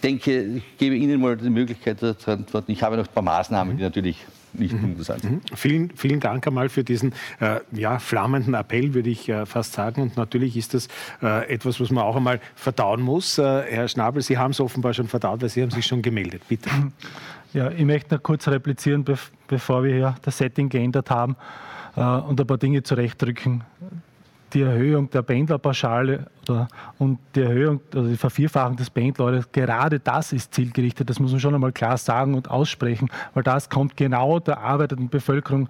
denke, ich gebe Ihnen mal die Möglichkeit zu antworten. Ich habe noch ein paar Maßnahmen, die natürlich nicht mhm. umgesetzt mhm. Vielen, vielen Dank einmal für diesen äh, ja, flammenden Appell, würde ich äh, fast sagen. Und natürlich ist das äh, etwas, was man auch einmal verdauen muss. Äh, Herr Schnabel, Sie haben es offenbar schon verdaut, weil Sie haben sich schon gemeldet. Bitte. Ja, ich möchte noch kurz replizieren, bevor wir hier das Setting geändert haben äh, und ein paar Dinge zurechtrücken die Erhöhung der Pendlerpauschale und die Erhöhung oder die Vervierfachung des Pendlers, gerade das ist zielgerichtet. Das muss man schon einmal klar sagen und aussprechen, weil das kommt genau der arbeitenden Bevölkerung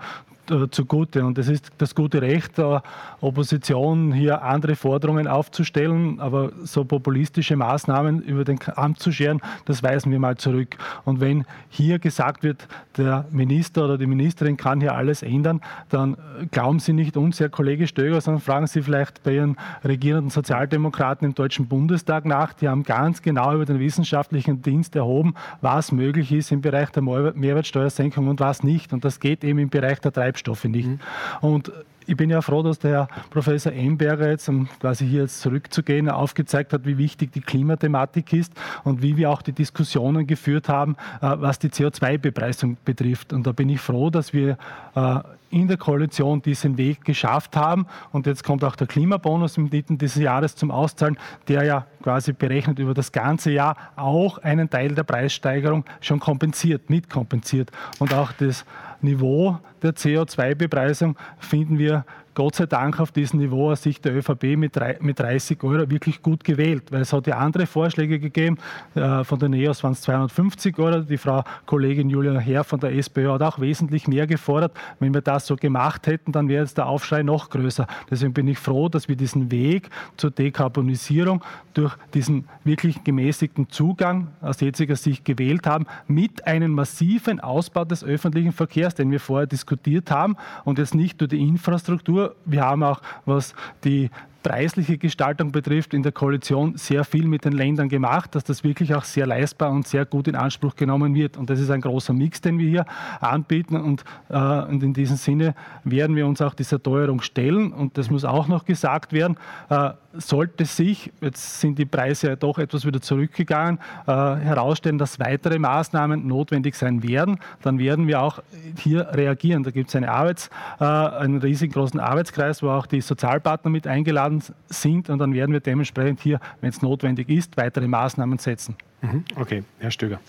äh, zugute. Und es ist das gute Recht der Opposition, hier andere Forderungen aufzustellen, aber so populistische Maßnahmen über den Kamm zu scheren, das weisen wir mal zurück. Und wenn hier gesagt wird, der Minister oder die Ministerin kann hier alles ändern, dann glauben Sie nicht uns, Herr Kollege Stöger, sondern fragen Sie vielleicht bei Ihren regierenden Sozialdemokraten im Deutschen Bundestag nach. Die haben ganz genau über den wissenschaftlichen Dienst erhoben, was möglich ist im Bereich der Mehrwertsteuersenkung und was nicht. Und das geht eben im Bereich der Treibstoffe. Treibstoffe nicht. Mhm. Und ich bin ja froh, dass der Herr Professor Emberger jetzt, um quasi hier jetzt zurückzugehen, aufgezeigt hat, wie wichtig die Klimathematik ist und wie wir auch die Diskussionen geführt haben, äh, was die CO2-Bepreisung betrifft. Und da bin ich froh, dass wir äh, in der Koalition diesen Weg geschafft haben. Und jetzt kommt auch der Klimabonus im Dritten dieses Jahres zum Auszahlen, der ja quasi berechnet über das ganze Jahr auch einen Teil der Preissteigerung schon kompensiert, mitkompensiert. Und auch das Niveau der CO2-Bepreisung finden wir Gott sei Dank auf diesem Niveau aus Sicht der ÖVP mit, mit 30 Euro wirklich gut gewählt, weil es hat ja andere Vorschläge gegeben. Äh, von der NEOS waren es 250 Euro. Die Frau Kollegin Julia Herr von der SPÖ hat auch wesentlich mehr gefordert. Wenn wir das so gemacht hätten, dann wäre jetzt der Aufschrei noch größer. Deswegen bin ich froh, dass wir diesen Weg zur Dekarbonisierung durch diesen wirklich gemäßigten Zugang aus jetziger Sicht gewählt haben, mit einem massiven Ausbau des öffentlichen Verkehrs, den wir vorher diskutiert haben und jetzt nicht nur die Infrastruktur. Wir haben auch, was die preisliche Gestaltung betrifft, in der Koalition sehr viel mit den Ländern gemacht, dass das wirklich auch sehr leistbar und sehr gut in Anspruch genommen wird. Und das ist ein großer Mix, den wir hier anbieten. Und, äh, und in diesem Sinne werden wir uns auch dieser Teuerung stellen. Und das muss auch noch gesagt werden. Äh, sollte sich, jetzt sind die Preise ja doch etwas wieder zurückgegangen, äh, herausstellen, dass weitere Maßnahmen notwendig sein werden, dann werden wir auch hier reagieren. Da gibt es eine Arbeits-, äh, einen riesengroßen Arbeitskreis, wo auch die Sozialpartner mit eingeladen sind und dann werden wir dementsprechend hier, wenn es notwendig ist, weitere Maßnahmen setzen. Mhm. Okay, Herr Stöger.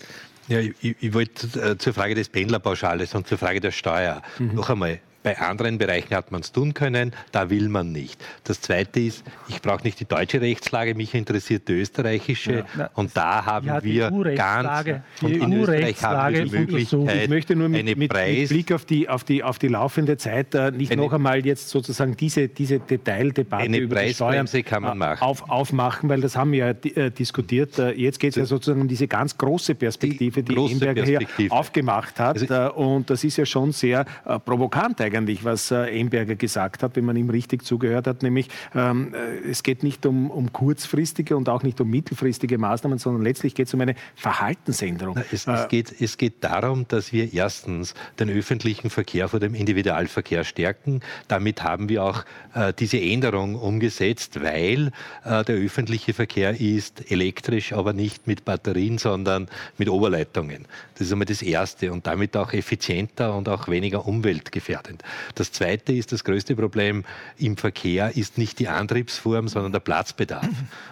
Ja, ich, ich wollte äh, zur Frage des Pendlerpauschales und zur Frage der Steuer mhm. noch einmal bei anderen Bereichen hat man es tun können, da will man nicht. Das Zweite ist, ich brauche nicht die deutsche Rechtslage, mich interessiert die österreichische. Ja, und da haben ja, wir ganz die und in Österreich haben wir die Möglichkeit, ich möchte nur mit, mit, mit, Blick auf die, auf die, auf die laufende Zeit äh, nicht eine, noch einmal jetzt sozusagen diese, diese Detaildebatte eine über die Steuern kann man machen. Auf, aufmachen, weil das haben wir ja äh, diskutiert. Äh, jetzt geht es ja sozusagen um diese ganz große Perspektive, die, die Emberger hier aufgemacht hat. Also, äh, und das ist ja schon sehr äh, provokant eigentlich eigentlich, was äh, Emberger gesagt hat, wenn man ihm richtig zugehört hat, nämlich ähm, äh, es geht nicht um, um kurzfristige und auch nicht um mittelfristige Maßnahmen, sondern letztlich geht es um eine Verhaltensänderung. Es, es, äh, geht, es geht darum, dass wir erstens den öffentlichen Verkehr vor dem Individualverkehr stärken. Damit haben wir auch äh, diese Änderung umgesetzt, weil äh, der öffentliche Verkehr ist elektrisch, aber nicht mit Batterien, sondern mit Oberleitungen. Das ist einmal das Erste und damit auch effizienter und auch weniger umweltgefährdend. Das Zweite ist, das größte Problem im Verkehr ist nicht die Antriebsform, sondern der Platzbedarf.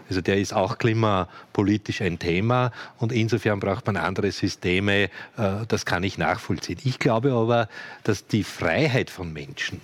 Also der ist auch klimapolitisch ein Thema und insofern braucht man andere Systeme. Äh, das kann ich nachvollziehen. Ich glaube aber, dass die Freiheit von Menschen,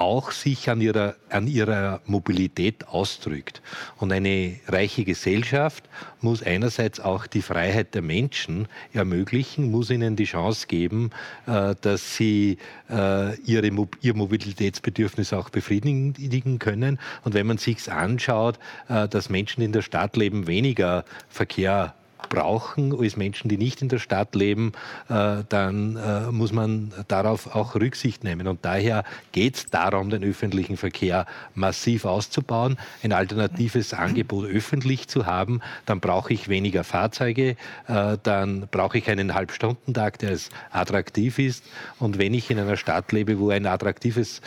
auch sich an ihrer, an ihrer Mobilität ausdrückt. Und eine reiche Gesellschaft muss einerseits auch die Freiheit der Menschen ermöglichen, muss ihnen die Chance geben, äh, dass sie äh, ihre, ihr Mobilitätsbedürfnis auch befriedigen können. Und wenn man sich anschaut, äh, dass Menschen in der Stadt leben, weniger Verkehr brauchen als Menschen, die nicht in der Stadt leben, äh, dann äh, muss man darauf auch Rücksicht nehmen. Und daher geht es darum, den öffentlichen Verkehr massiv auszubauen, ein alternatives Angebot öffentlich zu haben. Dann brauche ich weniger Fahrzeuge, äh, dann brauche ich einen Halbstundentag, der attraktiv ist. Und wenn ich in einer Stadt lebe, wo ein attraktives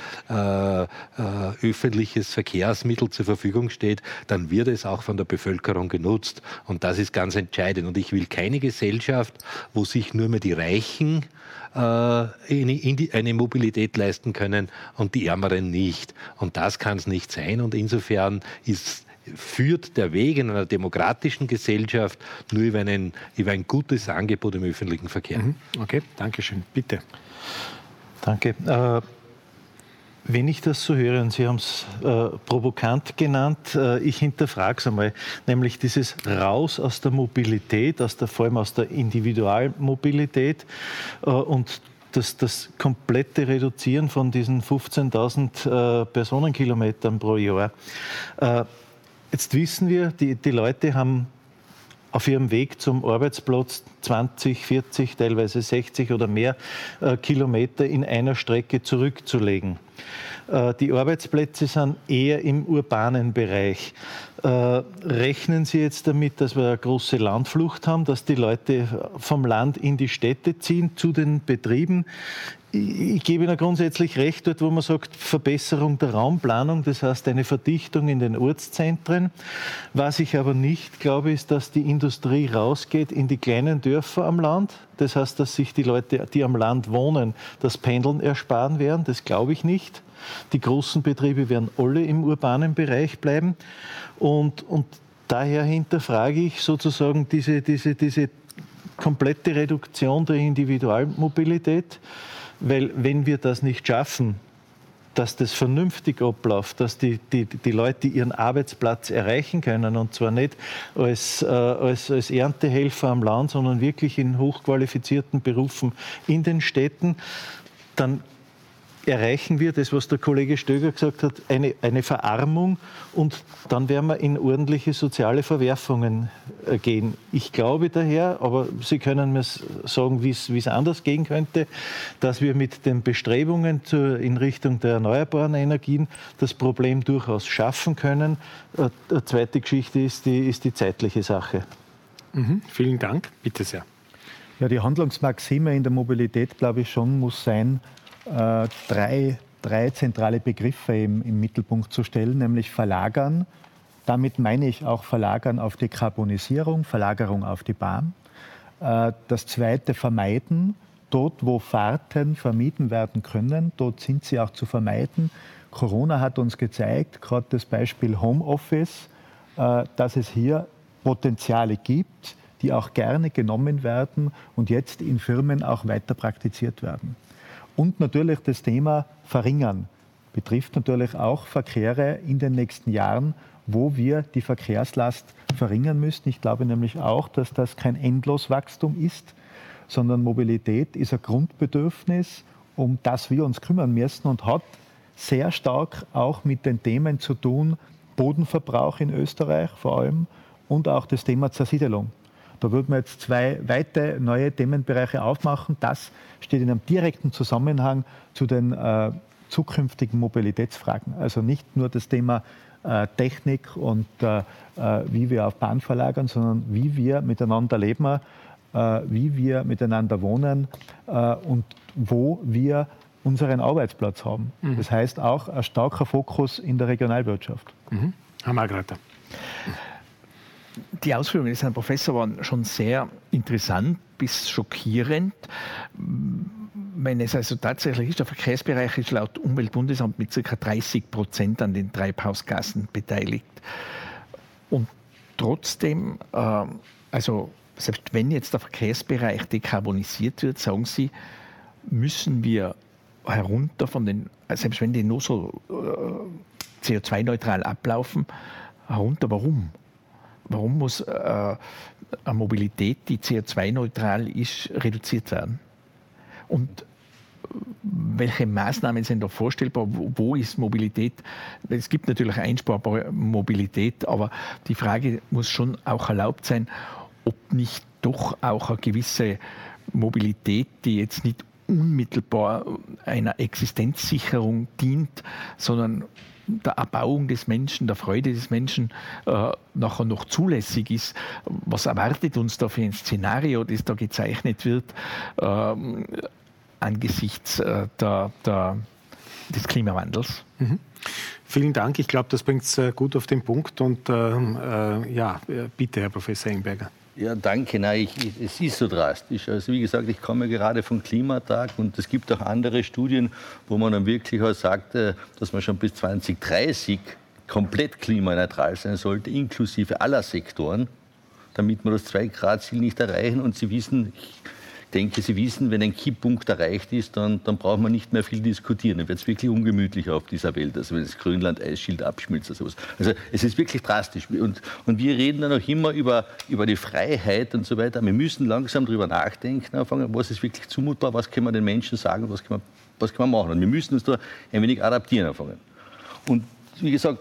öffentliches Verkehrsmittel zur Verfügung steht, dann wird es auch von der Bevölkerung genutzt. Und das ist ganz entscheidend entscheidend. Und ich will keine Gesellschaft, wo sich nur mehr die Reichen äh, eine Mobilität leisten können und die Ärmeren nicht. Und das kann es nicht sein. Und insofern ist führt der Weg in einer demokratischen Gesellschaft nur über, einen, über ein gutes Angebot im öffentlichen Verkehr. Mhm. Okay, danke schön. Bitte. Danke. Äh, wenn ich das so höre, und Sie haben es äh, provokant genannt, äh, ich hinterfrage es einmal, nämlich dieses Raus aus der Mobilität, aus der, vor allem aus der Individualmobilität äh, und das, das komplette Reduzieren von diesen 15.000 äh, Personenkilometern pro Jahr. Äh, jetzt wissen wir, die, die Leute haben auf ihrem Weg zum Arbeitsplatz 20, 40, teilweise 60 oder mehr äh, Kilometer in einer Strecke zurückzulegen. Äh, die Arbeitsplätze sind eher im urbanen Bereich. Äh, rechnen Sie jetzt damit, dass wir eine große Landflucht haben, dass die Leute vom Land in die Städte ziehen, zu den Betrieben? ich gebe Ihnen grundsätzlich recht, dort wo man sagt, Verbesserung der Raumplanung, das heißt eine Verdichtung in den Ortszentren. Was ich aber nicht glaube, ist, dass die Industrie rausgeht in die kleinen Dörfer am Land. Das heißt, dass sich die Leute, die am Land wohnen, das Pendeln ersparen werden. Das glaube ich nicht. Die großen Betriebe werden alle im urbanen Bereich bleiben. Und, und daher hinterfrage ich sozusagen diese, diese, diese komplette Reduktion der Individualmobilität. Weil wenn wir das nicht schaffen, dass das vernünftig abläuft, dass die, die, die Leute ihren Arbeitsplatz erreichen können und zwar nicht als, äh, als, als Erntehelfer am Land, sondern wirklich in hochqualifizierten Berufen in den Städten, dann erreichen wir das, was der Kollege Stöger gesagt hat, eine, eine Verarmung und dann werden wir in ordentliche soziale Verwerfungen äh, gehen. Ich glaube daher, aber Sie können mir sagen, wie es anders gehen könnte, dass wir mit den Bestrebungen zur, in Richtung der erneuerbaren Energien das Problem durchaus schaffen können. Eine äh, zweite Geschichte ist die, ist die zeitliche Sache. Mhm, vielen Dank. Bitte sehr. Ja, die Handlungsmaxime in der Mobilität, glaube ich, schon muss sein, äh, drei, drei zentrale Begriffe im, im Mittelpunkt zu stellen, nämlich verlagern. Damit meine ich auch verlagern auf die Karbonisierung, Verlagerung auf die Bahn. Äh, das zweite vermeiden. Dort, wo Fahrten vermieden werden können, dort sind sie auch zu vermeiden. Corona hat uns gezeigt, gerade das Beispiel Homeoffice, äh, dass es hier Potenziale gibt, die auch gerne genommen werden und jetzt in Firmen auch weiter praktiziert werden. Und natürlich das Thema Verringern betrifft natürlich auch Verkehre in den nächsten Jahren, wo wir die Verkehrslast verringern müssen. Ich glaube nämlich auch, dass das kein Endloswachstum ist, sondern Mobilität ist ein Grundbedürfnis, um das wir uns kümmern müssen und hat sehr stark auch mit den Themen zu tun, Bodenverbrauch in Österreich vor allem und auch das Thema Zersiedelung. Da würden wir jetzt zwei weite neue Themenbereiche aufmachen. Das steht in einem direkten Zusammenhang zu den äh, zukünftigen Mobilitätsfragen. Also nicht nur das Thema äh, Technik und äh, äh wie wir auf Bahn verlagern, sondern wie wir miteinander leben, äh, wie wir miteinander wohnen äh, und wo wir unseren Arbeitsplatz haben. Mhm. Das heißt auch ein starker Fokus in der Regionalwirtschaft. Mhm. Herr Margreiter die Ausführungen des Herrn Professor waren schon sehr interessant bis schockierend. Wenn es also tatsächlich ist, der Verkehrsbereich ist laut Umweltbundesamt mit ca. 30 Prozent an den Treibhausgasen beteiligt. Und trotzdem, äh, also selbst wenn jetzt der Verkehrsbereich dekarbonisiert wird, sagen Sie, müssen wir herunter von den, selbst wenn die nur so äh, CO2-neutral ablaufen, herunter. Warum? Warum muss äh, eine Mobilität, die CO2-neutral ist, reduziert werden? Und welche Maßnahmen sind da vorstellbar? Wo, ist Mobilität? Es gibt natürlich einsparbar Mobilität, aber die Frage muss schon auch erlaubt sein, ob nicht doch auch eine gewisse Mobilität, die jetzt nicht unmittelbar einer Existenzsicherung dient, sondern der Erbauung des Menschen, der Freude des Menschen äh, nachher noch zulässig ist. Was erwartet uns da für ein Szenario, das da gezeichnet wird äh, angesichts äh, der, der, des Klimawandels? Mhm. Vielen Dank. Ich glaube, das bringt es gut auf den Punkt. Und ähm, äh, ja, bitte, Herr Professor Engberger. Ja, danke. Nein, ich, es ist so drastisch. Also wie gesagt, ich komme gerade vom Klimatag und es gibt auch andere Studien, wo man dann wirklich auch sagt, äh, dass man schon bis 2030 komplett klimaneutral sein sollte, inklusive aller Sektoren, damit wir das 2-Grad-Ziel nicht erreichen. Und Sie wissen, ich denke, Sie wissen, wenn ein Kipppunkt erreicht ist, dann, dann braucht man nicht mehr viel diskutieren. Dann wird es wirklich ungemütlich auf dieser Welt, also wenn das Grönland-Eisschild abschmilzt oder sowas. Also es ist wirklich drastisch. Und, und wir reden dann auch immer über, über die Freiheit und so weiter. Wir müssen langsam darüber nachdenken, anfangen, was ist wirklich zumutbar, was können wir den Menschen sagen, was können wir, was können wir machen. Und wir müssen uns da ein wenig adaptieren anfangen. Und wie gesagt,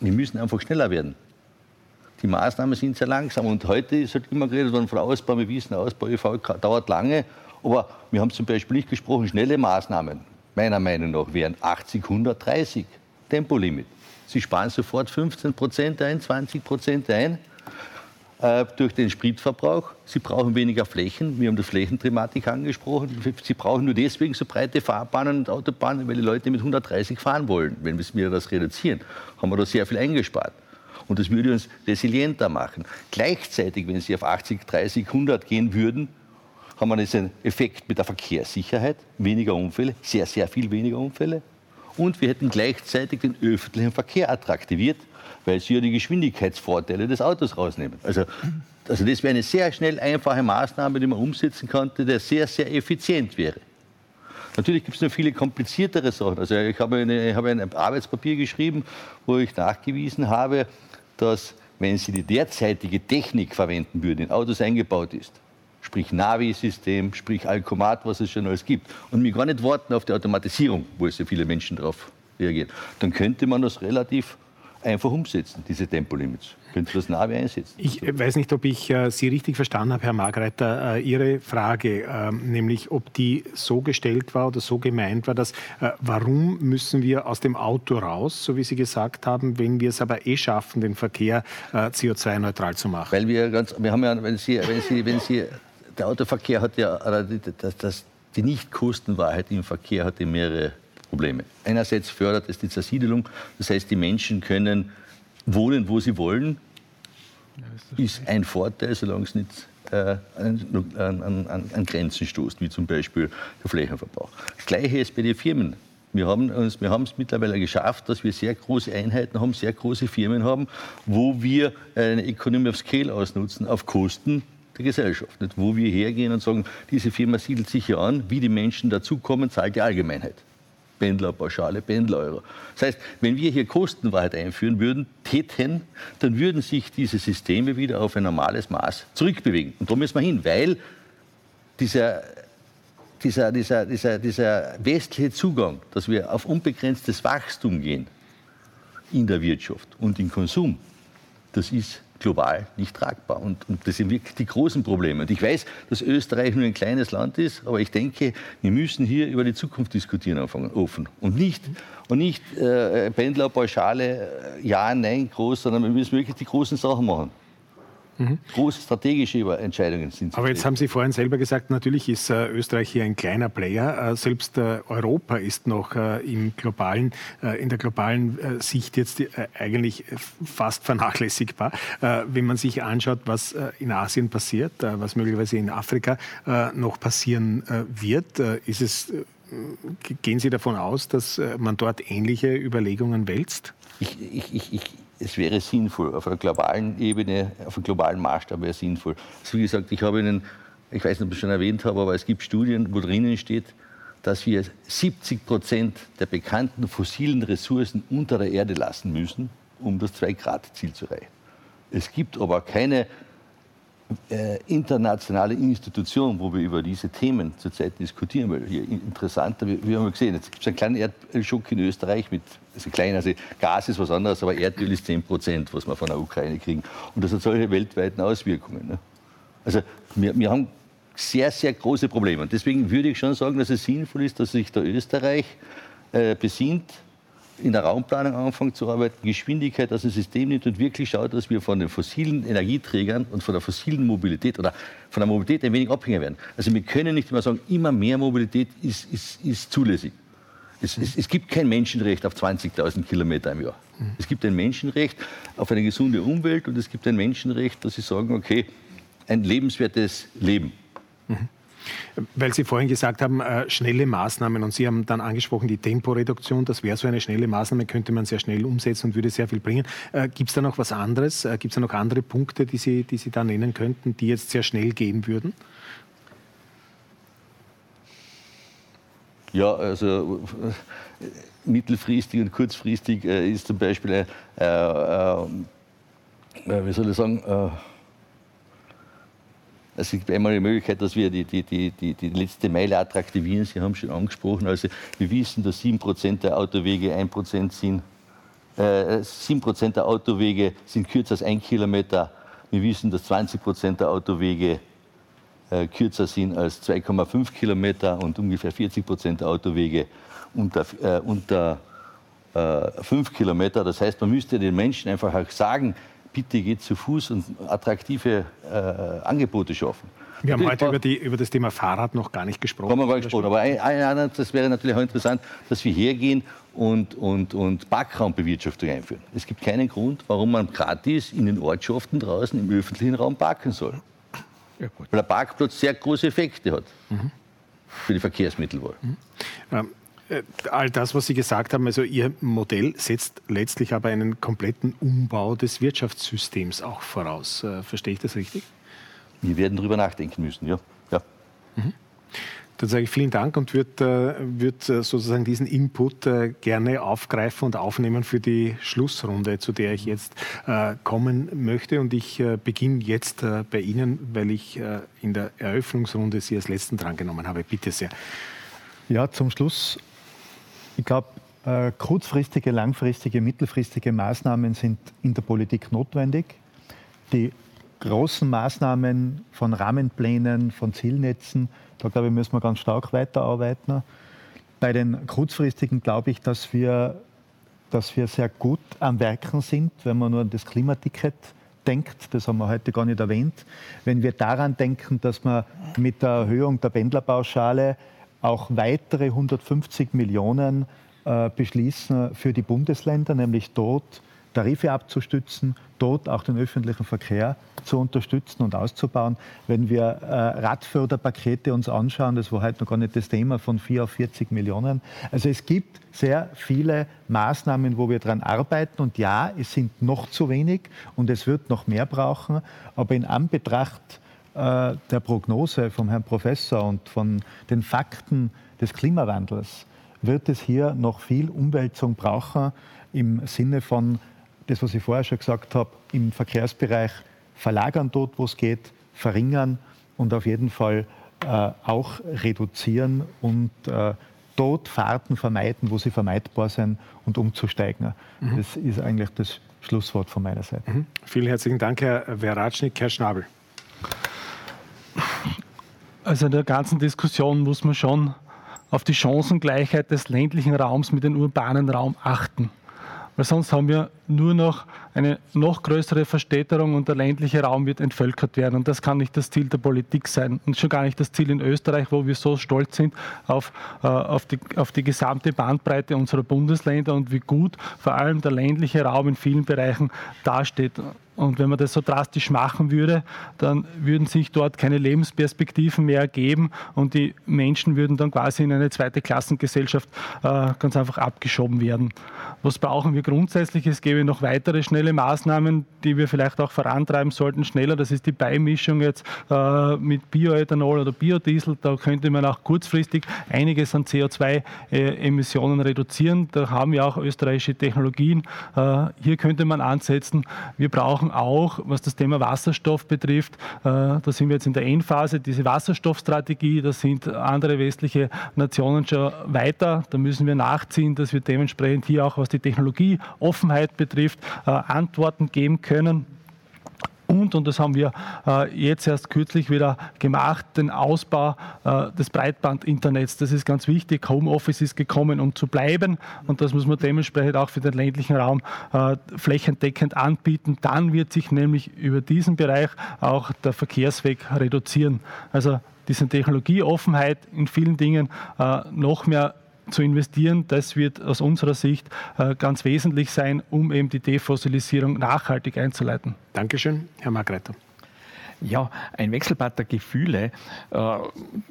wir müssen einfach schneller werden. Die Maßnahmen sind sehr langsam. Und heute ist halt immer geredet worden von Ausbau. Wir wissen, Ausbau ÖV dauert lange. Aber wir haben zum Beispiel nicht gesprochen, schnelle Maßnahmen, meiner Meinung nach, wären 80, 130 Tempolimit. Sie sparen sofort 15 Prozent ein, 20 Prozent ein äh, durch den Spritverbrauch. Sie brauchen weniger Flächen. Wir haben die Flächenthematik angesprochen. Sie brauchen nur deswegen so breite Fahrbahnen und Autobahnen, weil die Leute mit 130 fahren wollen. Wenn wir das reduzieren, haben wir da sehr viel eingespart. Und das würde uns resilienter machen. Gleichzeitig, wenn Sie auf 80, 30, 100 gehen würden, haben wir diesen Effekt mit der Verkehrssicherheit, weniger Unfälle, sehr, sehr viel weniger Unfälle. Und wir hätten gleichzeitig den öffentlichen Verkehr attraktiviert, weil sie ja die Geschwindigkeitsvorteile des Autos rausnehmen. Also, also das wäre eine sehr schnell einfache Maßnahme, die man umsetzen könnte, die sehr, sehr effizient wäre. Natürlich gibt es noch viele kompliziertere Sachen. Also ich habe, eine, ich habe ein Arbeitspapier geschrieben, wo ich nachgewiesen habe, dass wenn Sie die derzeitige Technik verwenden würden, in Autos eingebaut ist, sprich Navi-System, sprich Alkomat, was es schon alles gibt, und wir gar nicht warten auf die Automatisierung, wo es so viele Menschen darauf reagieren, dann könnte man das relativ einfach umsetzen, diese Tempolimits. Können Sie das Navi einsetzen? Ich äh, weiß nicht, ob ich äh, Sie richtig verstanden habe, Herr Margreiter. Äh, Ihre Frage, äh, nämlich ob die so gestellt war oder so gemeint war, dass äh, warum müssen wir aus dem Auto raus, so wie Sie gesagt haben, wenn wir es aber eh schaffen, den Verkehr äh, CO2-neutral zu machen? Weil wir ganz, wir haben ja, wenn Sie, wenn Sie, wenn Sie, der Autoverkehr hat ja, das, das, die Nichtkostenwahrheit im Verkehr hat ja mehrere Probleme. Einerseits fördert es die Zersiedelung, das heißt, die Menschen können wohnen, wo sie wollen, ist ein Vorteil, solange es nicht äh, an, an, an, Grenzen stoßt, wie zum Beispiel der Flächenverbrauch. Das Gleiche ist bei den Firmen. Wir haben, uns, wir haben es mittlerweile geschafft, dass wir sehr große Einheiten haben, sehr große Firmen haben, wo wir eine Economy of Scale ausnutzen auf Kosten der Gesellschaft. Nicht? Wo wir hergehen und sagen, diese Firma siedelt sich hier an, wie die Menschen dazukommen, zahlt die Allgemeinheit. Pendlerpauschale, Pendlereuro. Das heißt, wenn wir hier Kostenwahrheit einführen würden, täten, dann würden sich diese Systeme wieder auf ein normales Maß zurückbewegen. Und da müssen wir hin, weil dieser, dieser, dieser, dieser, dieser westliche Zugang, dass wir auf unbegrenztes Wachstum gehen in der Wirtschaft und im Konsum, das ist global nicht tragbar. Und, und, das sind wirklich die großen Probleme. Und ich weiß, dass Österreich nur ein kleines Land ist, aber ich denke, wir müssen hier über die Zukunft diskutieren anfangen, offen. Und nicht, und nicht äh, Pendlerpauschale, äh, ja, nein, groß, sondern wir müssen wirklich die großen Sachen machen. Mhm. Große strategische Entscheidungen sind. Aber jetzt haben Sie vorhin selber gesagt, natürlich ist äh, Österreich hier ein kleiner Player. Äh, selbst äh, Europa ist noch äh, im globalen, äh, in der globalen äh, Sicht jetzt eigentlich fast vernachlässigbar. wenn man sich anschaut, was in Asien passiert, was möglicherweise in Afrika noch passieren wird, ist es, gehen Sie davon aus, dass man dort ähnliche Überlegungen wälzt? Ich, ich, ich, es wäre sinnvoll, auf einer globalen Ebene, auf einem globalen Maßstab wäre sinnvoll. Also wie gesagt, ich habe Ihnen, ich weiß nicht, ob ich es schon erwähnt habe, aber es gibt Studien, wo drinnen steht, dass wir 70 Prozent der bekannten fossilen Ressourcen unter der Erde lassen müssen, um das Zwei-Grad-Ziel zu erreichen. Es gibt aber keine äh, internationale Institution, wo wir über diese Themen zurzeit diskutieren. Weil hier interessanter, wir, wir haben gesehen, jetzt gibt es einen kleinen Erdölschock in Österreich mit, also klein, also Gas ist was anderes, aber Erdöl ist 10 Prozent, was wir von der Ukraine kriegen. Und das hat solche weltweiten Auswirkungen. Ne? Also wir, wir haben sehr, sehr große Probleme. Und deswegen würde ich schon sagen, dass es sinnvoll ist, dass sich der Österreich äh, besinnt, in der Raumplanung anfangen zu arbeiten, Geschwindigkeit aus dem System nimmt und wirklich schaut, dass wir von den fossilen Energieträgern und von der fossilen Mobilität oder von der Mobilität ein wenig abhängig werden. Also wir können nicht immer sagen, immer mehr Mobilität ist, ist, ist zulässig. Es, es, es, gibt kein Menschenrecht auf 20.000 Kilometer im Jahr. Es gibt ein Menschenrecht auf eine gesunde Umwelt und es gibt ein Menschenrecht, dass sie sagen, okay, ein lebenswertes Leben. Mhm. Weil Sie vorhin gesagt haben, äh, schnelle Maßnahmen und Sie haben dann angesprochen, die Temporeduktion, das wäre so eine schnelle Maßnahme, könnte man sehr schnell umsetzen und würde sehr viel bringen. Äh, Gibt es da noch was anderes? Äh, Gibt es da noch andere Punkte, die Sie, die Sie da nennen könnten, die jetzt sehr schnell gehen würden? Ja, also äh, mittelfristig und kurzfristig äh, ist zum Beispiel, äh, wie soll ich sagen, es gibt einmal die Möglichkeit, dass wir die, die, die, die, letzte Meile attraktivieren. Sie haben schon angesprochen, also wir wissen, dass 7% der Autowege 1% sind. Äh, 7% der Autowege sind kürzer als ein Kilometer. Wir wissen, dass 20% der Autowege äh, kürzer sind als 2,5 Kilometer und ungefähr 40% der Autowege unter, äh, unter äh, 5 Kilometer. Das heißt, man müsste den Menschen einfach auch sagen, bitte geht zu Fuß und attraktive äh, Angebote schaffen. Wir haben heute über, die, über, das Thema Fahrrad noch gar nicht gesprochen. Haben wir gar gesprochen. Aber ein, ein, das wäre natürlich auch interessant, dass wir hergehen und, und, und Parkraumbewirtschaftung einführen. Es gibt keinen Grund, warum man gratis in den Ortschaften draußen im öffentlichen Raum parken soll. Ja, Weil der Parkplatz sehr große Effekte hat mhm. für die Verkehrsmittelwahl. Mhm. Ähm, äh, all das, was Sie gesagt haben, also Ihr Modell setzt letztlich aber einen kompletten Umbau des Wirtschaftssystems auch voraus. Äh, verstehe ich das richtig? Wir werden darüber nachdenken müssen, ja. ja. Mhm. Dann sage ich vielen Dank und würde äh, würd sozusagen diesen Input gerne aufgreifen und aufnehmen für die Schlussrunde, zu der ich jetzt kommen möchte. Und ich beginne jetzt bei Ihnen, weil ich in der Eröffnungsrunde Sie als letzten drangenommen habe. Bitte sehr. Ja, zum Schluss ich glaube, äh, kurzfristige, langfristige, mittelfristige Maßnahmen sind in der Politik notwendig. Die großen Maßnahmen von Rahmenplänen, von Zielnetzen, da glaube ich, müssen wir ganz stark weiterarbeiten. Bei den kurzfristigen glaube ich, dass wir, dass wir sehr gut am Werken sind, wenn man nur an das Klimaticket denkt, das haben wir heute gar nicht erwähnt. Wenn wir daran denken, dass man mit der Erhöhung der Pendlerpauschale auch weitere 150 Millionen äh, beschließen für die Bundesländer, nämlich dort Tarife abzustützen, dort auch den öffentlichen Verkehr zu unterstützen und auszubauen. Wenn wir äh, Radförderpakete uns anschauen, das war heute noch gar nicht das Thema, von 4 auf 40 Millionen. Also es gibt sehr viele Maßnahmen, wo wir daran arbeiten. Und ja, es sind noch zu wenig und es wird noch mehr brauchen. Aber in Anbetracht der Prognose vom Herrn Professor und von den Fakten des Klimawandels wird es hier noch viel Umwälzung brauchen im Sinne von das, was ich vorher schon gesagt habe, im Verkehrsbereich verlagern dort, wo es geht, verringern und auf jeden Fall äh, auch reduzieren und äh, dort Fahrten vermeiden, wo sie vermeidbar sind und umzusteigen. Mhm. Das ist eigentlich das Schlusswort von meiner Seite. Mhm. Vielen herzlichen Dank, Herr Veratschnik. Herr Schnabel. Also in der ganzen Diskussion muss man schon auf die Chancengleichheit des ländlichen Raums mit dem urbanen Raum achten. Weil sonst haben wir nur noch eine noch größere Verstädterung und der ländliche Raum wird entvölkert werden. Und das kann nicht das Ziel der Politik sein. Und schon gar nicht das Ziel in Österreich, wo wir so stolz sind auf, äh, auf, die, auf die gesamte Bandbreite unserer Bundesländer und wie gut vor allem der ländliche Raum in vielen Bereichen dasteht. Und wenn man das so drastisch machen würde, dann würden sich dort keine Lebensperspektiven mehr ergeben und die Menschen würden dann quasi in eine zweite Klassengesellschaft äh, ganz einfach abgeschoben werden. Was brauchen wir grundsätzlich? Es gäbe noch weitere schnelle Maßnahmen, die wir vielleicht auch vorantreiben sollten, schneller. Das ist die Beimischung jetzt äh, mit Bioethanol oder Biodiesel. Da könnte man auch kurzfristig einiges an CO2-Emissionen äh, reduzieren. Da haben wir auch österreichische Technologien. Äh, hier könnte man ansetzen. Wir brauchen brauchen auch, was das Thema Wasserstoff betrifft, äh, da sind wir jetzt in der Endphase, diese Wasserstoffstrategie, da sind andere westliche Nationen schon weiter. Da müssen wir nachziehen, dass wir dementsprechend hier auch, was die Technologieoffenheit betrifft, äh, Antworten geben können. Und, und das haben wir äh, jetzt erst kürzlich wieder gemacht, den Ausbau äh, des Breitbandinternets. Das ist ganz wichtig. Homeoffice ist gekommen, um zu bleiben. Und das muss man dementsprechend auch für den ländlichen Raum äh, flächendeckend anbieten. Dann wird sich nämlich über diesen Bereich auch der Verkehrsweg reduzieren. Also diese Technologieoffenheit in vielen Dingen äh, noch mehr zu investieren, das wird aus unserer Sicht äh, ganz wesentlich sein, um eben die Defossilisierung nachhaltig einzuleiten. Dankeschön, Herr Margreiter. Ja, ein Wechselbad der Gefühle. Äh,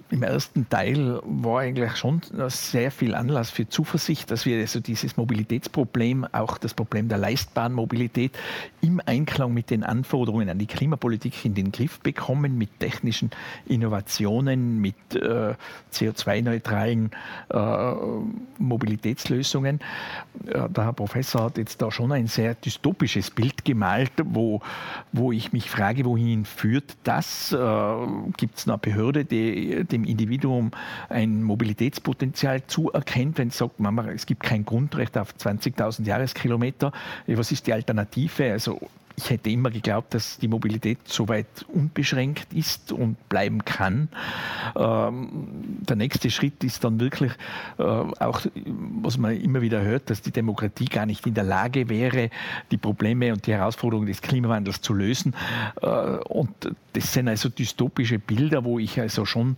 Im ersten Teil war eigentlich schon sehr viel Anlass für Zuversicht, dass wir also dieses Mobilitätsproblem, auch das Problem der leistbaren Mobilität im Einklang mit den Anforderungen an die Klimapolitik in den Griff bekommen, mit technischen Innovationen, mit äh, CO2-neutralen äh, Mobilitätslösungen. Äh, der Herr Professor hat jetzt da schon ein sehr dystopisches Bild gemalt, wo, wo ich mich frage, wohin führt führt das? Äh, Gibt es eine Behörde, die dem Individuum ein Mobilitätspotenzial zuerkennt, wenn es sagt, Mama, es gibt kein Grundrecht auf 20.000 Jahreskilometer? Was ist die Alternative? Also ich hätte immer geglaubt, dass die Mobilität soweit unbeschränkt ist und bleiben kann. Ähm, der nächste Schritt ist dann wirklich äh, auch, was man immer wieder hört, dass die Demokratie gar nicht in der Lage wäre, die Probleme und die Herausforderungen des Klimawandels zu lösen. Äh, und das sind also dystopische Bilder, wo ich also schon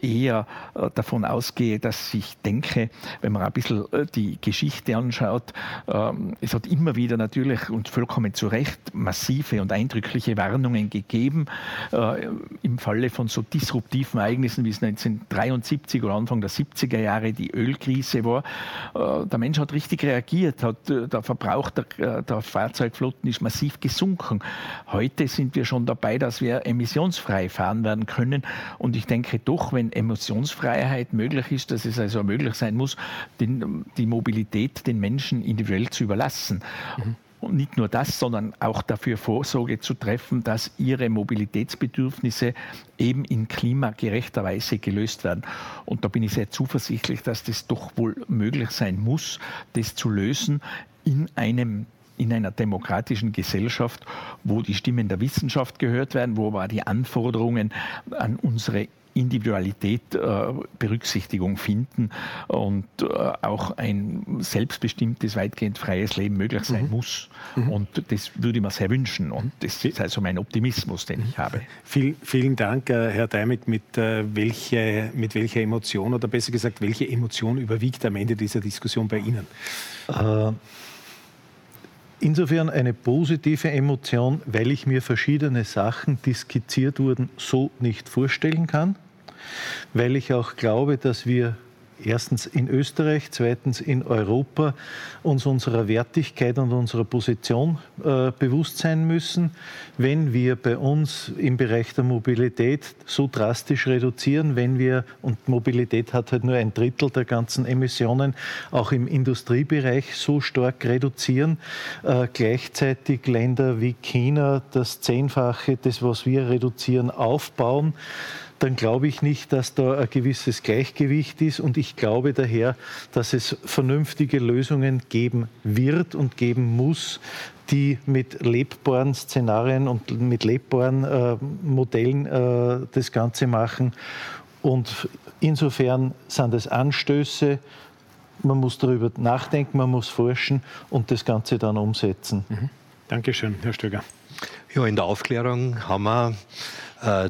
eher äh, davon ausgehe, dass ich denke, wenn man ein bisschen äh, die Geschichte anschaut, ähm, es hat immer wieder natürlich und vollkommen zu Recht massive und eindrückliche Warnungen gegeben. Äh, Im Falle von so disruptiven Ereignissen, wie es 1973 oder Anfang der 70er Jahre die Ölkrise war. Äh, der Mensch hat richtig reagiert, hat, äh, der Verbrauch der, der Fahrzeugflotten ist massiv gesunken. Heute sind wir schon dabei, dass wir emissionsfrei fahren werden können. Und ich denke doch, wenn Emissionsfreiheit möglich ist, dass es also möglich sein muss, den, die Mobilität den Menschen individuell zu überlassen. Mhm. Und nicht nur das, sondern auch dafür Vorsorge zu treffen, dass ihre Mobilitätsbedürfnisse eben in klimagerechter Weise gelöst werden. Und da bin ich sehr zuversichtlich, dass das doch wohl möglich sein muss, das zu lösen in einem in einer demokratischen Gesellschaft, wo die Stimmen der Wissenschaft gehört werden, wo aber die Anforderungen an unsere Individualität äh, Berücksichtigung finden und äh, auch ein selbstbestimmtes, weitgehend freies Leben möglich sein mhm. muss. Mhm. Und das würde ich mir sehr wünschen. Und das ist also mein Optimismus, den ich habe. Viel, vielen Dank, äh, Herr Deimet. Mit, äh, welche, mit welcher Emotion oder besser gesagt, welche Emotion überwiegt am Ende dieser Diskussion bei Ihnen? Äh, Insofern eine positive Emotion, weil ich mir verschiedene Sachen, die skizziert wurden, so nicht vorstellen kann. Weil ich auch glaube, dass wir erstens in Österreich, zweitens in Europa uns unserer Wertigkeit und unserer Position äh, bewusst sein müssen. Wenn wir bei uns im Bereich der Mobilität so drastisch reduzieren, wenn wir, und Mobilität hat halt nur ein Drittel der ganzen Emissionen, auch im Industriebereich so stark reduzieren, äh, gleichzeitig Länder wie China das Zehnfache des, was wir reduzieren, aufbauen, dann glaube ich nicht, dass da ein gewisses Gleichgewicht ist. Und ich glaube daher, dass es vernünftige Lösungen geben wird und geben muss, die mit lebbaren Szenarien und mit lebbaren äh, Modellen äh, das Ganze machen. Und insofern sind es Anstöße. Man muss darüber nachdenken, man muss forschen und das Ganze dann umsetzen. Mhm. Dankeschön, Herr Stöger. Ja, in der Aufklärung haben wir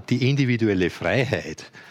die individuelle Freiheit äh,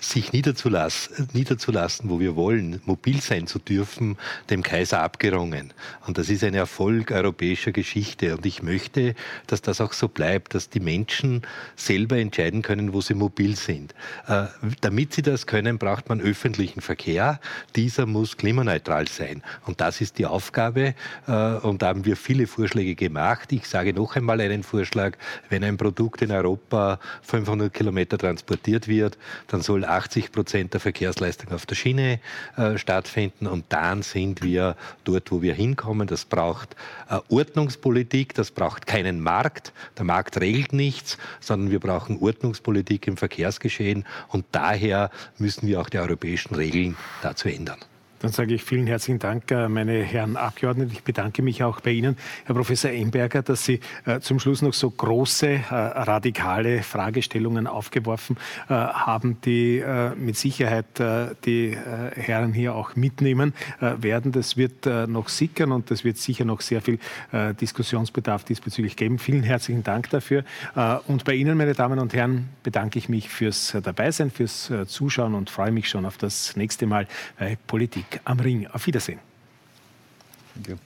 sich niederzulassen, niederzulassen, wo wir wollen, mobil sein zu dürfen, dem Kaiser abgerungen. Und das ist ein Erfolg europäischer Geschichte. Und ich möchte, dass das auch so bleibt, dass die Menschen selber entscheiden können, wo sie mobil sind. Äh, damit sie das können, braucht man öffentlichen Verkehr. Dieser muss klimaneutral sein. Und das ist die Aufgabe. Äh, und da haben wir viele Vorschläge gemacht. Ich sage noch einmal einen Vorschlag. Wenn ein Produkt in Europa 500 Kilometer transportiert wird, dann dann soll 80 Prozent der Verkehrsleistung auf der Schiene äh, stattfinden und dann sind wir dort, wo wir hinkommen. Das braucht äh, Ordnungspolitik, das braucht keinen Markt. Der Markt regelt nichts, sondern wir brauchen Ordnungspolitik im Verkehrsgeschehen und daher müssen wir auch die europäischen Regeln dazu ändern. Dann sage ich vielen herzlichen Dank, äh, meine Herren Abgeordneten. Ich bedanke mich auch bei Ihnen, Herr Professor Emberger, dass Sie äh, zum Schluss noch so große, äh, radikale Fragestellungen aufgeworfen haben, die mit Sicherheit die Herren hier auch mitnehmen werden. Das wird noch sickern und das wird sicher noch sehr viel Diskussionsbedarf diesbezüglich geben. Vielen herzlichen Dank dafür. Und bei Ihnen, meine Damen und Herren, bedanke ich mich fürs Dabeisein, fürs Zuschauen und freue mich schon auf das nächste Mal bei Politik am Ring. Auf Wiedersehen. Danke.